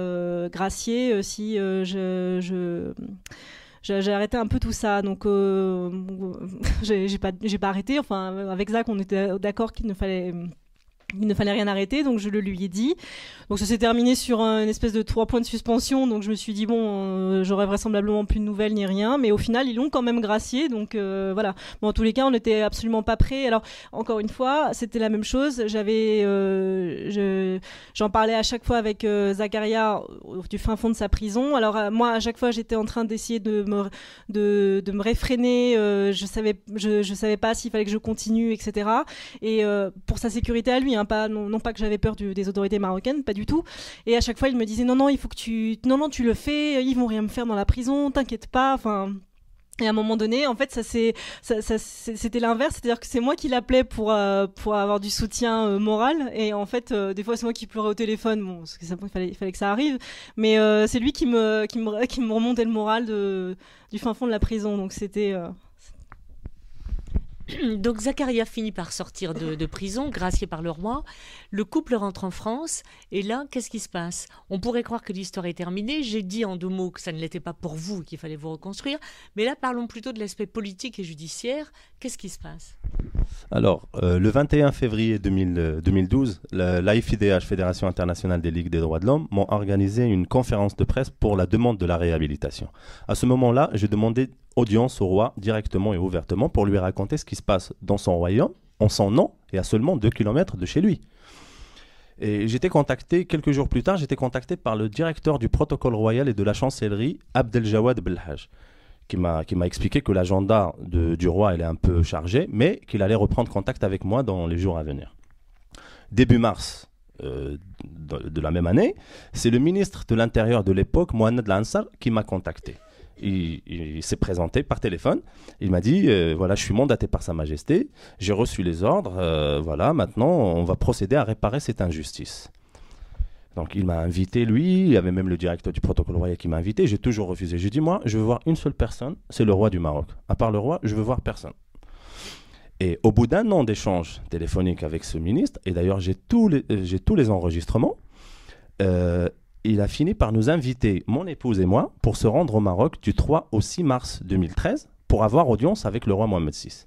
gracié si je, je j'ai arrêté un peu tout ça. Donc, euh, [LAUGHS] j'ai pas, pas arrêté. Enfin, avec Zach, on était d'accord qu'il ne fallait il ne fallait rien arrêter, donc je le lui ai dit. Donc ça s'est terminé sur une espèce de trois points de suspension, donc je me suis dit bon, euh, j'aurais vraisemblablement plus de nouvelles ni rien, mais au final ils l'ont quand même gracié, donc euh, voilà. Bon, en tous les cas, on n'était absolument pas prêts. Alors encore une fois, c'était la même chose. J'avais, euh, j'en parlais à chaque fois avec Zacharia du fin fond de sa prison. Alors moi, à chaque fois, j'étais en train d'essayer de me, de me réfréner. je savais, je, je savais pas s'il fallait que je continue, etc. Et pour sa sécurité à lui. Hein, pas, non, pas que j'avais peur des autorités marocaines, pas du tout. Et à chaque fois, il me disait non, non, il faut que tu, non, non, tu le fais, ils vont rien me faire dans la prison, t'inquiète pas. Enfin. Et à un moment donné, en fait, ça c'est, c'était l'inverse, c'est-à-dire que c'est moi qui l'appelais pour euh, pour avoir du soutien euh, moral, et en fait, euh, des fois c'est moi qui pleurais au téléphone, bon, parce que ça, il fallait, il fallait que ça arrive, mais c'est lui qui me qui me qui me remontait le moral de du fin fond de la prison, donc c'était Donc Zacharia finit par sortir de, prison, gracié par le roi. Le couple rentre en France. Et là, qu'est-ce qui se passe? On pourrait croire que l'histoire est terminée. J'ai dit en deux mots que ça ne l'était pas pour vous, qu'il fallait vous reconstruire. Mais là, parlons plutôt de l'aspect politique et judiciaire. Qu'est-ce qui se passe? Alors, euh, le 21 février 2012, l'AIFIDH, Fédération internationale des ligues des droits de l'homme, m'ont organisé une conférence de presse pour la demande de la réhabilitation. À ce moment-là, j'ai demandé audience au roi directement et ouvertement pour lui raconter ce qui se passe dans son royaume, en son nom et à seulement 2 km de chez lui. Et j'étais contacté, quelques jours plus tard, j'étais contacté par le directeur du protocole royal et de la chancellerie, Abdeljawad Belhaj, qui m'a, expliqué que l'agenda du roi est un peu chargé, mais qu'il allait reprendre contact avec moi dans les jours à venir. Début mars euh, de, de, la même année, c'est le ministre de l'Intérieur de l'époque, Mohamed Lansar, qui m'a contacté il, s'est présenté par téléphone. Il m'a dit euh, voilà, je suis mandaté par Sa Majesté, j'ai reçu les ordres, euh, voilà, maintenant on va procéder à réparer cette injustice. Donc il m'a invité, lui, il y avait même le directeur du protocole royal qui m'a invité, j'ai toujours refusé. J'ai dit moi, je veux voir une seule personne, c'est le roi du Maroc. À part le roi, je veux voir personne. Et au bout d'un an d'échange téléphonique avec ce ministre, et d'ailleurs j'ai tous les, euh, tous les enregistrements, il a fini par nous inviter, mon épouse et moi, pour se rendre au Maroc du 3 au 6 mars 2013 pour avoir audience avec le roi Mohamed VI.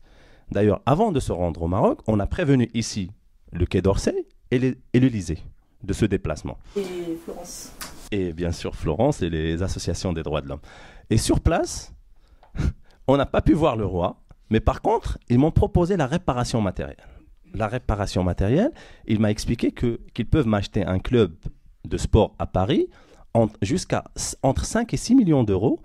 D'ailleurs, avant de se rendre au Maroc, on a prévenu ici le Quai d'Orsay et l'Élysée de ce déplacement. Et Florence. Et bien sûr Florence et les associations des droits de l'homme. Et sur place, [LAUGHS] on n'a pas pu voir le roi, mais par contre, ils m'ont proposé la réparation matérielle. La réparation matérielle, il m'a expliqué qu'ils peuvent m'acheter un club de sport à Paris jusqu'à entre 5 et 6 millions d'euros.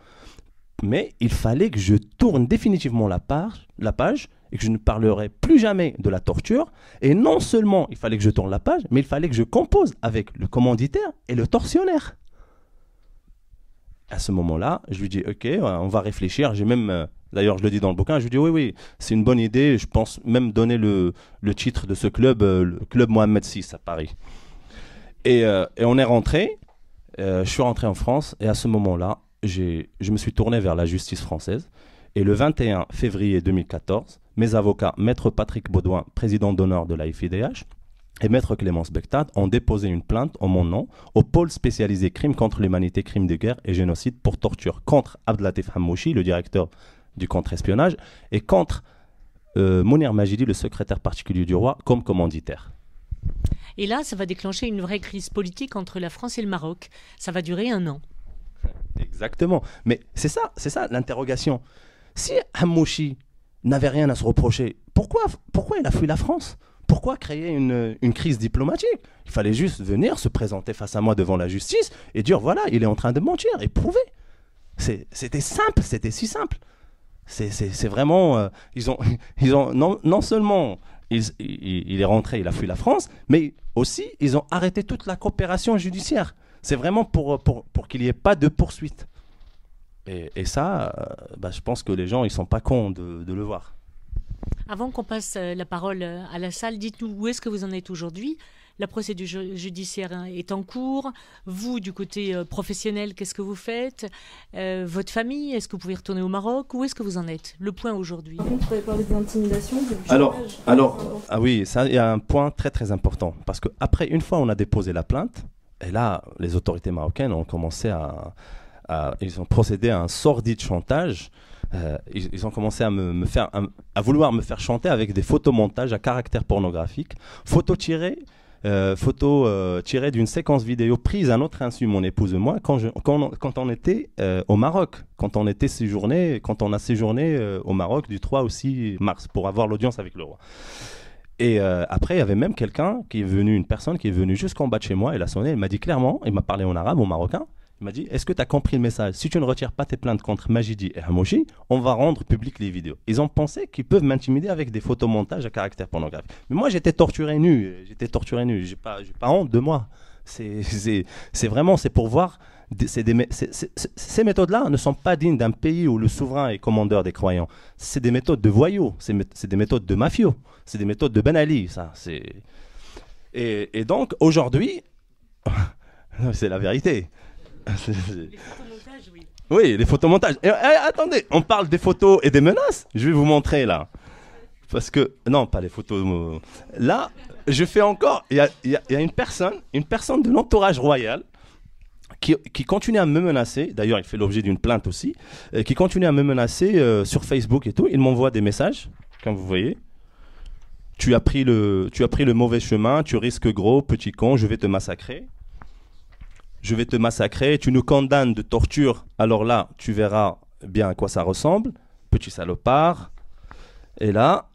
Mais il fallait que je tourne définitivement la page, la page et que je ne parlerai plus jamais de la torture. Et non seulement il fallait que je tourne la page, mais il fallait que je compose avec le commanditaire et le tortionnaire. À ce moment-là, je lui dis OK, on va réfléchir. J'ai même, euh, d'ailleurs, je le dis dans le bouquin, je lui dis oui, oui, c'est une bonne idée. Je pense même donner le, le titre de ce club, euh, le club Mohamed VI à Paris. Euh, et, on est rentré. Euh, je suis rentré en France et à ce moment-là, je me suis tourné vers la justice française. Et le 21 février 2014, mes avocats, Maître Patrick Baudouin, président d'honneur de la FIDH, et Maître Clémence Bectad ont déposé une plainte en mon nom au pôle spécialisé crimes contre l'humanité, crimes de guerre et génocide pour torture contre Abdelatif Hammouchi, le directeur du contre-espionnage, et contre euh, Mounir Majidi, le secrétaire particulier du roi, comme commanditaire. Et là, ça va déclencher une vraie crise politique entre la France et le Maroc. Ça va durer un an. Exactement. Mais c'est ça, c'est ça l'interrogation. Si Hamouchi n'avait rien à se reprocher, pourquoi, pourquoi il a fui la France? Pourquoi créer une, une, crise diplomatique? Il fallait juste venir se présenter face à moi devant la justice et dire voilà, il est en train de mentir et prouver. C'était simple, c'était si simple. C'est vraiment. Euh, ils ont, [LAUGHS] ils ont non, non seulement il, est rentré, il a fui la France, mais aussi, ils ont arrêté toute la coopération judiciaire. C'est vraiment pour, pour, pour qu'il n'y ait pas de poursuite. Et, ça, euh, bah, je pense que les gens, ils sont pas cons de, de le voir. Avant qu'on passe euh, la parole euh, à la salle, dites-nous où est-ce que vous en êtes aujourd'hui la procédure judiciaire hein, est en cours. Vous, du côté euh, professionnel, qu'est-ce que vous faites? Euh, Votre famille, est-ce que vous pouvez retourner au Maroc? Où est-ce que vous en êtes? Le point aujourd'hui. Par contre, vous Alors, alors ah oui, ça, il y a un point très très important. Parce qu'après, une fois on a déposé la plainte, et là, les autorités marocaines ont commencé à, ils ont procédé à un sordide chantage. Euh, ils, ont commencé à me, faire, à, vouloir me faire chanter avec des photomontages à caractère pornographique, photos tirées euh, photo euh, tirée d'une séquence vidéo prise à notre insu, mon épouse et moi, quand, on était euh, au Maroc, quand on était séjourné, quand on a séjourné au Maroc du 3 au 6 mars pour avoir l'audience avec le roi. Et après, il y avait même quelqu'un qui est venu, une personne qui est venue jusqu'en bas de chez moi, elle a sonné, elle m'a dit clairement, il m'a parlé en arabe, en marocain, il m'a dit Est-ce que tu as compris le message? Si tu ne retires pas tes plaintes contre Majidi et Hamouchi, on va rendre public les vidéos. Ils ont pensé qu'ils peuvent m'intimider avec des photomontages à caractère pornographique. Mais moi, j'étais torturé nu. J'étais torturé nu. J'ai pas, pas honte de moi. C'est vraiment, c'est pour voir. Des, ces méthodes-là ne sont pas dignes d'un pays où le souverain est commandeur des croyants. C'est des méthodes de voyous, c'est des méthodes de mafieux, c'est des méthodes de Ben Ali. Ça, et, et donc, aujourd'hui, [LAUGHS] c'est la vérité. Les photomontages, oui. Oui, les photomontages. Et, eh, attendez, on parle des photos et des menaces. Je vais vous montrer là. Parce que, non, pas les photos. Euh, là, je fais encore. Il y a, une personne, une personne de l'entourage royal qui, continue à me menacer. D'ailleurs, il fait l'objet d'une plainte aussi. qui continue à me menacer euh, sur Facebook et tout. Il m'envoie des messages, comme vous voyez. Tu as, pris le, tu as pris le mauvais chemin, tu risques gros, petit con, je vais te massacrer je vais te massacrer, tu nous condamnes de torture, alors là, tu verras bien à quoi ça ressemble, petit salopard. Et là,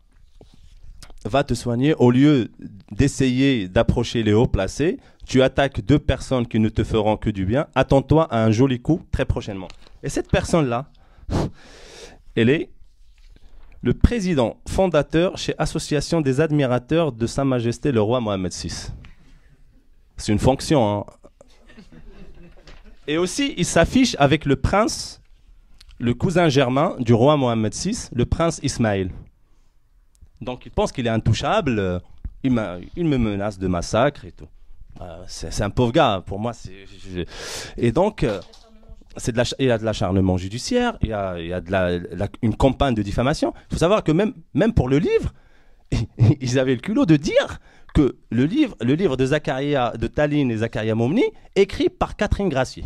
va te soigner, au lieu d'essayer d'approcher les hauts placés, tu attaques deux personnes qui ne te feront que du bien, attends-toi à un joli coup très prochainement. Et cette personne-là, elle est le président fondateur chez Association des admirateurs de Sa Majesté le roi Mohamed VI. C'est une fonction, hein. Et aussi, il s'affiche avec le prince le cousin germain du roi Mohamed VI, le prince Ismaël. Donc il pense qu'il est intouchable, euh, il, me menace de massacre et tout. Euh, c'est un pauvre gars, pour moi. Et donc, euh, de il y a de l'acharnement judiciaire, il y a, de une campagne de diffamation. Il faut savoir que même, même pour le livre, [LAUGHS] ils avaient le culot de dire que le livre, le livre de Zakaria, de Tallinn et Zakaria Momni, écrit par Catherine Gracier.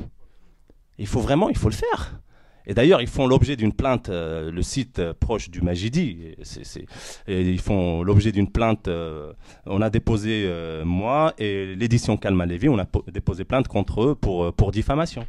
Il faut vraiment, il faut le faire. Et d'ailleurs, ils font l'objet d'une plainte, euh, le site euh, proche du Majidi, et ils font l'objet d'une plainte. Euh, on a déposé, moi et l'édition Kalma Levi, on a déposé plainte contre eux pour, pour diffamation.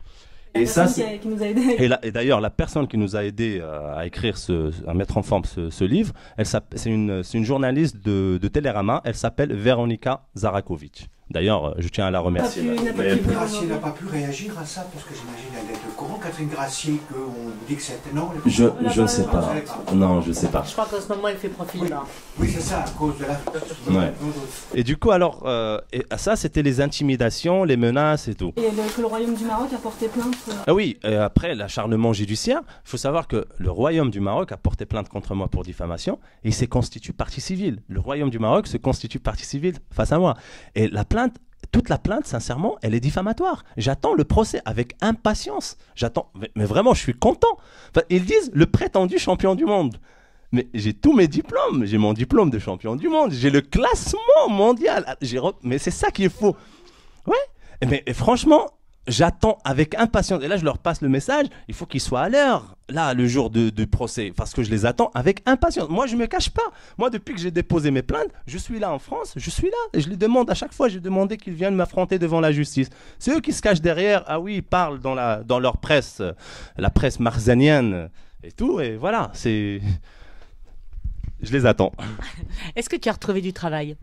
Et ça, qui, nous a aidé. Et, d'ailleurs, la personne qui nous a aidé à écrire, ce, à mettre en forme ce, livre, c'est une, une, journaliste de, de Télérama. Elle s'appelle Veronika Zarakovic. D'ailleurs, je tiens à la remercier. Catherine Gracier n'a pas pu réagir à ça parce que j'imagine elle est de courant. Catherine Gracier, qu'on dit que c'est non. Je, je ne sais pas. Non, je ne sais pas. Je crois qu'en ce moment, elle fait profil bas. Oui, c'est ça, à cause de la. Ouais. Et du coup, alors, euh, et ça, c'était les intimidations, les menaces et tout. Et que le Royaume du Maroc a porté plainte. Euh. Ah oui, et après l'acharnement judiciaire, il faut savoir que le Royaume du Maroc a porté plainte contre moi pour diffamation et il s'est constitué partie civile. Le Royaume du Maroc se constitue partie civile face à moi. Et la plainte toute la plainte, sincèrement, elle est diffamatoire. J'attends le procès avec impatience. J'attends, mais, vraiment, je suis content. ils disent le prétendu champion du monde. Mais j'ai tous mes diplômes. J'ai mon diplôme de champion du monde. J'ai le classement mondial. Mais c'est ça qui est faux. Ouais. Mais franchement, j'attends avec impatience. Et là, je leur passe le message. Il faut qu'ils soient à l'heure, là, le jour du procès, parce que je les attends avec impatience. Moi, je me cache pas. Moi, depuis que j'ai déposé mes plaintes, je suis là en France, je suis là. Et je les demande à chaque fois, j'ai demandé qu'ils viennent m'affronter devant la justice. C'est eux qui se cachent derrière. Ah oui, ils parlent dans, la, dans leur presse, la presse marzanienne et tout. Et voilà, c'est. Je les attends. Est-ce que tu as retrouvé du travail?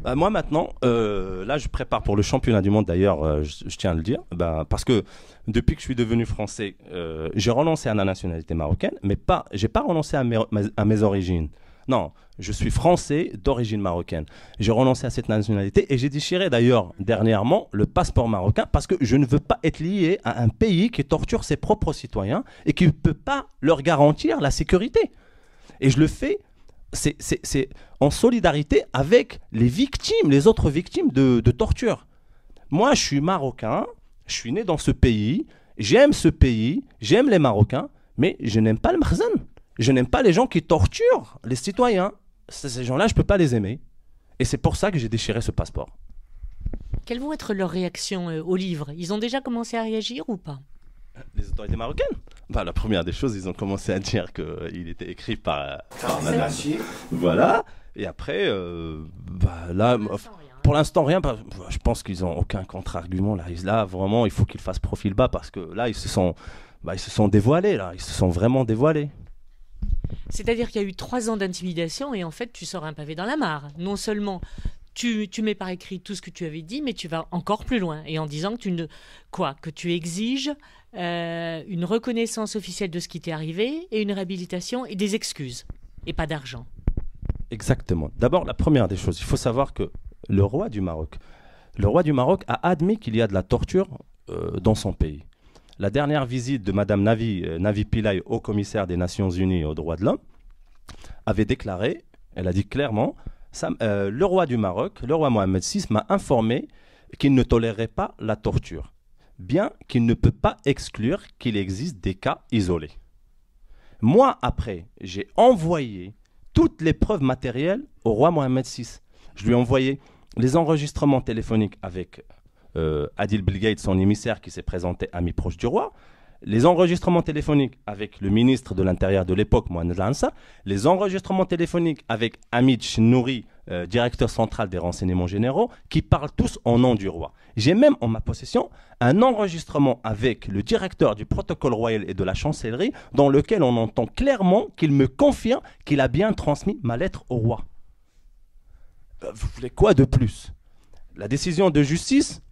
Bah, moi maintenant, euh, là je prépare pour le championnat du monde d'ailleurs, euh, je, tiens à le dire, bah, parce que depuis que je suis devenu français, euh, j'ai renoncé à la nationalité marocaine, mais pas, j'ai pas renoncé à mes, à mes origines. Non, je suis français d'origine marocaine. J'ai renoncé à cette nationalité et j'ai déchiré d'ailleurs dernièrement le passeport marocain parce que je ne veux pas être lié à un pays qui torture ses propres citoyens et qui ne peut pas leur garantir la sécurité. Et je le fais c'est en solidarité avec les victimes, les autres victimes de, torture. Moi, je suis marocain, je suis né dans ce pays, j'aime ce pays, j'aime les Marocains, mais je n'aime pas le Marzan. Je n'aime pas les gens qui torturent les citoyens. Ces gens-là, je ne peux pas les aimer. Et c'est pour ça que j'ai déchiré ce passeport. Quelles vont être leurs réactions euh, au livre? Ils ont déjà commencé à réagir ou pas? Les autorités marocaines bah, La première des choses, ils ont commencé à dire qu'il était écrit par, par Voilà. Et après, euh, bah, là, pour l'instant, rien. je pense qu'ils n'ont aucun contre-argument. Là. là, vraiment, il faut qu'ils fassent profil bas parce que là, ils se sont, bah, ils se sont dévoilés. Là. Ils se sont vraiment dévoilés. C'est-à-dire qu'il y a eu trois ans d'intimidation et en fait, tu sors un pavé dans la mare. Non seulement tu, tu, mets par écrit tout ce que tu avais dit, mais tu vas encore plus loin et en disant que tu ne quoi que tu exiges euh, une reconnaissance officielle de ce qui t'est arrivé et une réhabilitation et des excuses et pas d'argent. Exactement. D'abord, la première des choses, il faut savoir que le roi du Maroc, le roi du Maroc a admis qu'il y a de la torture euh, dans son pays. La dernière visite de Madame Navi, euh, Pillay au commissaire des Nations Unies aux droits de l'homme avait déclaré, elle a dit clairement, euh, le roi du Maroc, le roi Mohamed VI, m'a informé qu'il ne tolérait pas la torture, bien qu'il ne peut pas exclure qu'il existe des cas isolés. Moi, après, j'ai envoyé toutes les preuves matérielles au roi Mohamed VI. Je lui ai envoyé les enregistrements téléphoniques avec euh, Adil Bilgate, son émissaire qui s'est présenté ami proche du roi les enregistrements téléphoniques avec le ministre de l'Intérieur de l'époque, Mohamed Lansa, les enregistrements téléphoniques avec Hamid Chnouri, euh, directeur central des renseignements généraux, qui parlent tous en nom du roi. J'ai même en ma possession un enregistrement avec le directeur du protocole royal et de la chancellerie, dans lequel on entend clairement qu'il me confirme qu'il a bien transmis ma lettre au roi. Euh, vous voulez quoi de plus? La décision de justice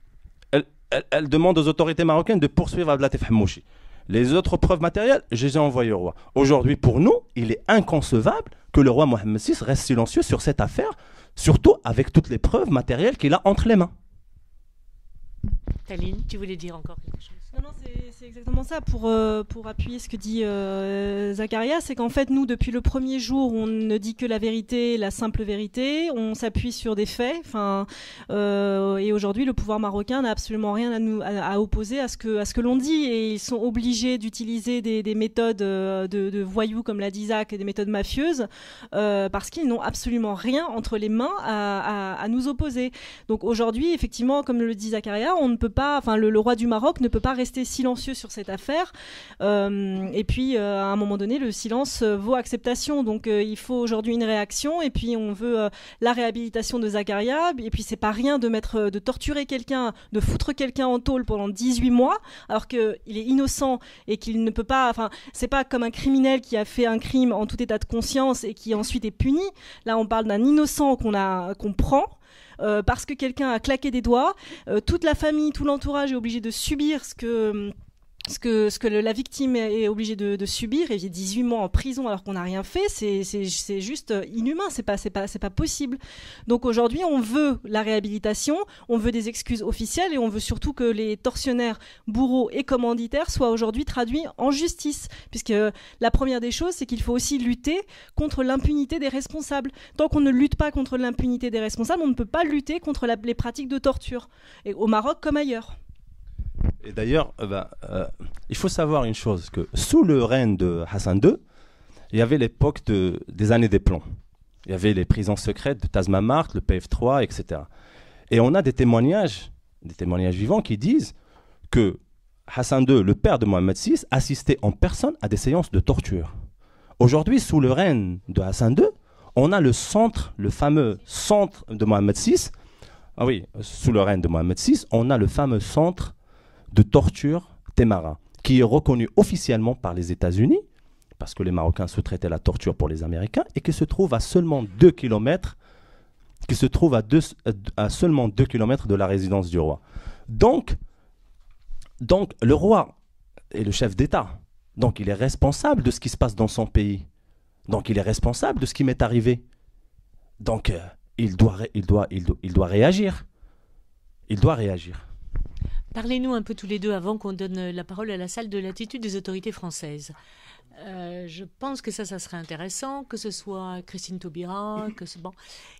elle, demande aux autorités marocaines de poursuivre Abdelatif Hamouchi. Les autres preuves matérielles, je les ai envoyées au roi. Aujourd'hui, pour nous, il est inconcevable que le roi Mohamed VI reste silencieux sur cette affaire, surtout avec toutes les preuves matérielles qu'il a entre les mains. Taline, tu voulais dire encore quelque chose? C'est exactement ça. Pour, euh, pour appuyer ce que dit euh, Zacharia, c'est qu'en fait, nous, depuis le premier jour, on ne dit que la vérité, la simple vérité. On s'appuie sur des faits. Euh, et aujourd'hui, le pouvoir marocain n'a absolument rien à, nous, à, opposer à ce que, que l'on dit. Et ils sont obligés d'utiliser des, des, méthodes de, de, voyous, comme l'a dit et des méthodes mafieuses, parce qu'ils n'ont absolument rien entre les mains à, nous opposer. Donc aujourd'hui, effectivement, comme le dit Zacharia, on ne peut pas, le, le roi du Maroc ne peut pas rester silencieux sur cette affaire. Euh, et puis, euh, à un moment donné, le silence euh, vaut acceptation. Donc, il faut aujourd'hui une réaction. Et puis, on veut la réhabilitation de Zacharia. Et puis, c'est pas rien de mettre, de torturer quelqu'un, de foutre quelqu'un en tôle pendant 18 mois, alors qu'il est innocent et qu'il ne peut pas. Enfin, c'est pas comme un criminel qui a fait un crime en tout état de conscience et qui ensuite est puni. Là, on parle d'un innocent qu'on a, qu'on prend. Parce que quelqu'un a claqué des doigts. toute la famille, tout l'entourage est obligé de subir ce que ce que, la victime est obligée de, de subir, et 18 mois en prison alors qu'on n'a rien fait, c'est juste inhumain, c'est pas, pas, pas possible. Donc aujourd'hui, on veut la réhabilitation, on veut des excuses officielles et on veut surtout que les tortionnaires, bourreaux et commanditaires soient aujourd'hui traduits en justice. Puisque la première des choses, c'est qu'il faut aussi lutter contre l'impunité des responsables. Tant qu'on ne lutte pas contre l'impunité des responsables, on ne peut pas lutter contre les pratiques de torture, et au Maroc comme ailleurs. Et d'ailleurs, euh, bah, euh, il faut savoir une chose, que sous le règne de Hassan II, il y avait l'époque de, des années des plombs. Il y avait les prisons secrètes de Tazmamart, le PF3, etc. Et on a des témoignages, des témoignages vivants qui disent que Hassan II, le père de Mohamed VI, assistait en personne à des séances de torture. Aujourd'hui, sous le règne de Hassan II, on a le centre, le fameux centre de Mohamed VI. Ah oui, sous le règne de Mohamed VI, on a le fameux centre de torture Temara, qui est reconnu officiellement par les États-Unis, parce que les Marocains se traitaient la torture pour les Américains, et qui se trouve à seulement 2 km, qui se trouve à, à seulement 2 km de la résidence du roi. Donc, le roi est le chef d'État. Donc, il est responsable de ce qui se passe dans son pays. Donc, il est responsable de ce qui m'est arrivé. Donc, euh, il, doit, il, il, doit, il doit réagir. Il doit réagir. Parlez-nous un peu tous les deux avant qu'on donne la parole à la salle de l'attitude des autorités françaises. Euh, je pense que ça, ça serait intéressant, que ce soit Christine Taubira, que ce bon.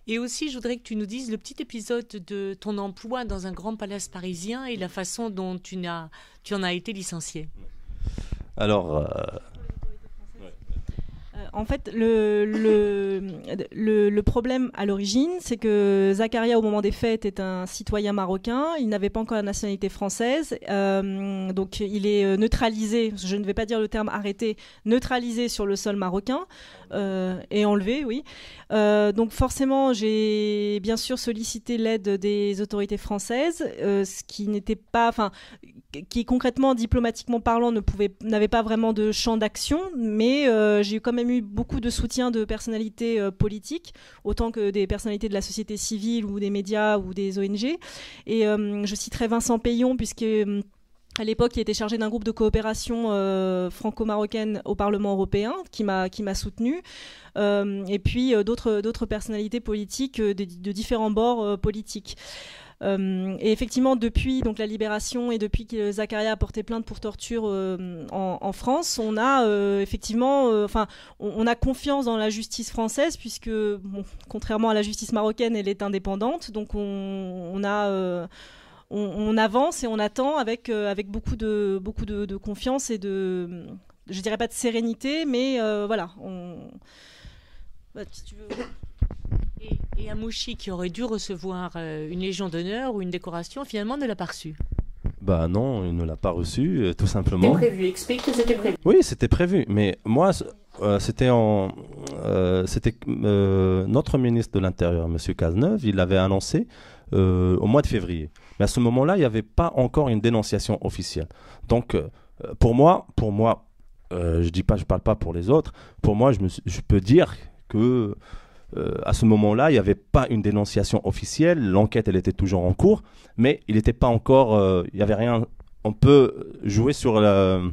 Et aussi, je voudrais que tu nous dises le petit épisode de ton emploi dans un grand palace parisien et la façon dont tu, as, tu en as été licencié. Alors, euh, en fait, le, problème à l'origine, c'est que Zakaria, au moment des fêtes, est un citoyen marocain. Il n'avait pas encore la nationalité française. Euh, donc, il est euh, neutralisé, je ne vais pas dire le terme arrêté, neutralisé sur le sol marocain euh, et enlevé, oui. donc, forcément, j'ai bien sûr sollicité l'aide des autorités françaises, ce qui n'était pas. Qui concrètement, diplomatiquement parlant, n'avait pas vraiment de champ d'action, mais j'ai quand même eu beaucoup de soutien de personnalités euh, politiques, autant que des personnalités de la société civile ou des médias ou des ONG. Et euh, je citerai Vincent Payon, puisque euh, à l'époque, il était chargé d'un groupe de coopération franco-marocaine au Parlement européen, qui m'a qui soutenu, et puis d'autres personnalités politiques de différents bords politiques. Euh, et effectivement, depuis donc la libération et depuis que Zakaria a porté plainte pour torture euh, en, France, on a euh, effectivement, enfin, on, a confiance dans la justice française puisque, contrairement à la justice marocaine, elle est indépendante. Donc on, a on, avance et on attend avec, avec beaucoup, de, beaucoup de, confiance et de, je dirais pas de sérénité, mais voilà. Bah, si tu veux... Et, Amouchi, qui aurait dû recevoir euh, une Légion d'honneur ou une décoration, finalement ne l'a pas reçu. Bah non, il ne l'a pas reçu, euh, tout simplement. C'était prévu, explique que c'était prévu. Oui, c'était prévu, mais moi, euh, c'était en, c'était notre ministre de l'Intérieur, M. Cazeneuve, il l'avait annoncé au mois de février. Mais à ce moment-là, il n'y avait pas encore une dénonciation officielle. Donc, pour moi, pour moi, je dis pas, je parle pas pour les autres. Pour moi, je, me, je peux dire que euh, à ce moment-là, il n'y avait pas une dénonciation officielle. L'enquête, elle était toujours en cours, mais il n'était pas encore. Euh, il n'y avait rien. On peut jouer sur euh,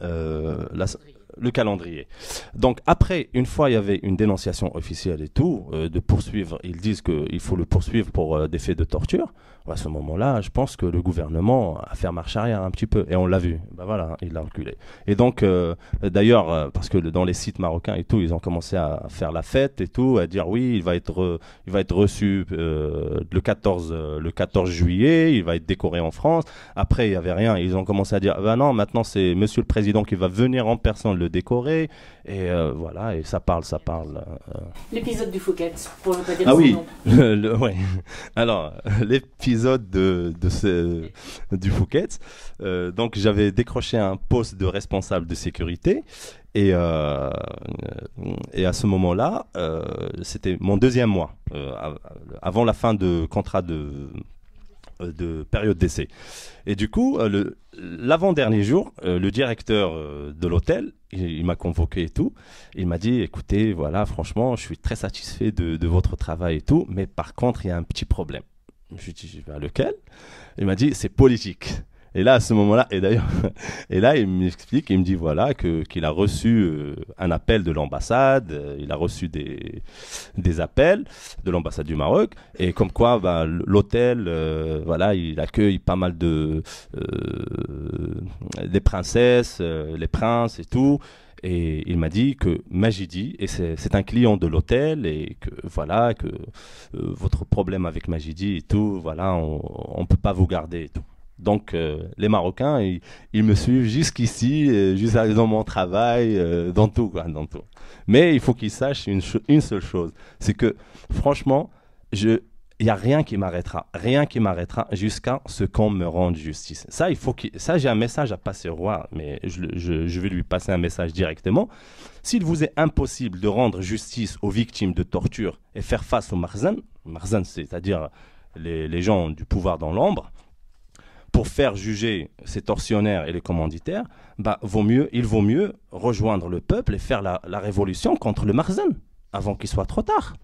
le calendrier. Donc après, une fois il y avait une dénonciation officielle et tout, de poursuivre, ils disent qu'il faut le poursuivre pour des faits de torture. À ce moment-là, je pense que le gouvernement a fait marche arrière un petit peu. Et on l'a vu. Ben voilà, il l'a reculé. Et donc, euh, d'ailleurs, euh, parce que dans les sites marocains et tout, ils ont commencé à faire la fête et tout, à dire oui, il va être, il va être reçu euh, le, 14, le 14 juillet, il va être décoré en France. Après, il n'y avait rien. Ils ont commencé à dire, ben non, maintenant c'est monsieur le président qui va venir en personne le décorer. Et voilà, et ça parle, ça parle. L'épisode du Fouquet, pour ne pas dire ah son oui, nom. [LAUGHS] le, ouais. Alors, l'épisode de, de ce, du. Euh, donc j'avais décroché un poste de responsable de sécurité et, euh, et à ce moment-là, euh, c'était mon deuxième mois, avant la fin de contrat de, de période d'essai. Et du coup, l'avant-dernier jour, le directeur de l'hôtel, il, m'a convoqué et tout. Il m'a dit, écoutez, voilà, franchement, je suis très satisfait de, de votre travail et tout, mais par contre, il y a un petit problème. Je lui ai dit, lequel? Il m'a dit, c'est politique. Et là, à ce moment-là, et d'ailleurs, [LAUGHS] et là, il m'explique, il me dit voilà que qu'il a reçu euh, un appel de l'ambassade, euh, il a reçu des des appels de l'ambassade du Maroc, et comme quoi, bah, l'hôtel, euh, voilà, il accueille pas mal de des princesses, les princes et tout, et il m'a dit que Majidi, et c'est un client de l'hôtel, et que voilà, que euh, votre problème avec Majidi et tout, voilà, on ne peut pas vous garder et tout. Donc euh, les Marocains, ils, me suivent jusqu'ici, euh, jusqu'à dans mon travail, dans tout, quoi, dans tout. Mais il faut qu'ils sachent une, seule chose, c'est que franchement, je, il n'y a rien qui m'arrêtera, rien qui m'arrêtera jusqu'à ce qu'on me rende justice. Ça, il faut ça, j'ai un message à passer au roi, mais je, vais lui passer un message directement. S'il vous est impossible de rendre justice aux victimes de torture et faire face aux marzan, marzan, c'est-à-dire les, gens du pouvoir dans l'ombre, pour faire juger ces tortionnaires et les commanditaires, bah, vaut mieux, il vaut mieux rejoindre le peuple et faire la, la révolution contre le marzan avant qu'il soit trop tard.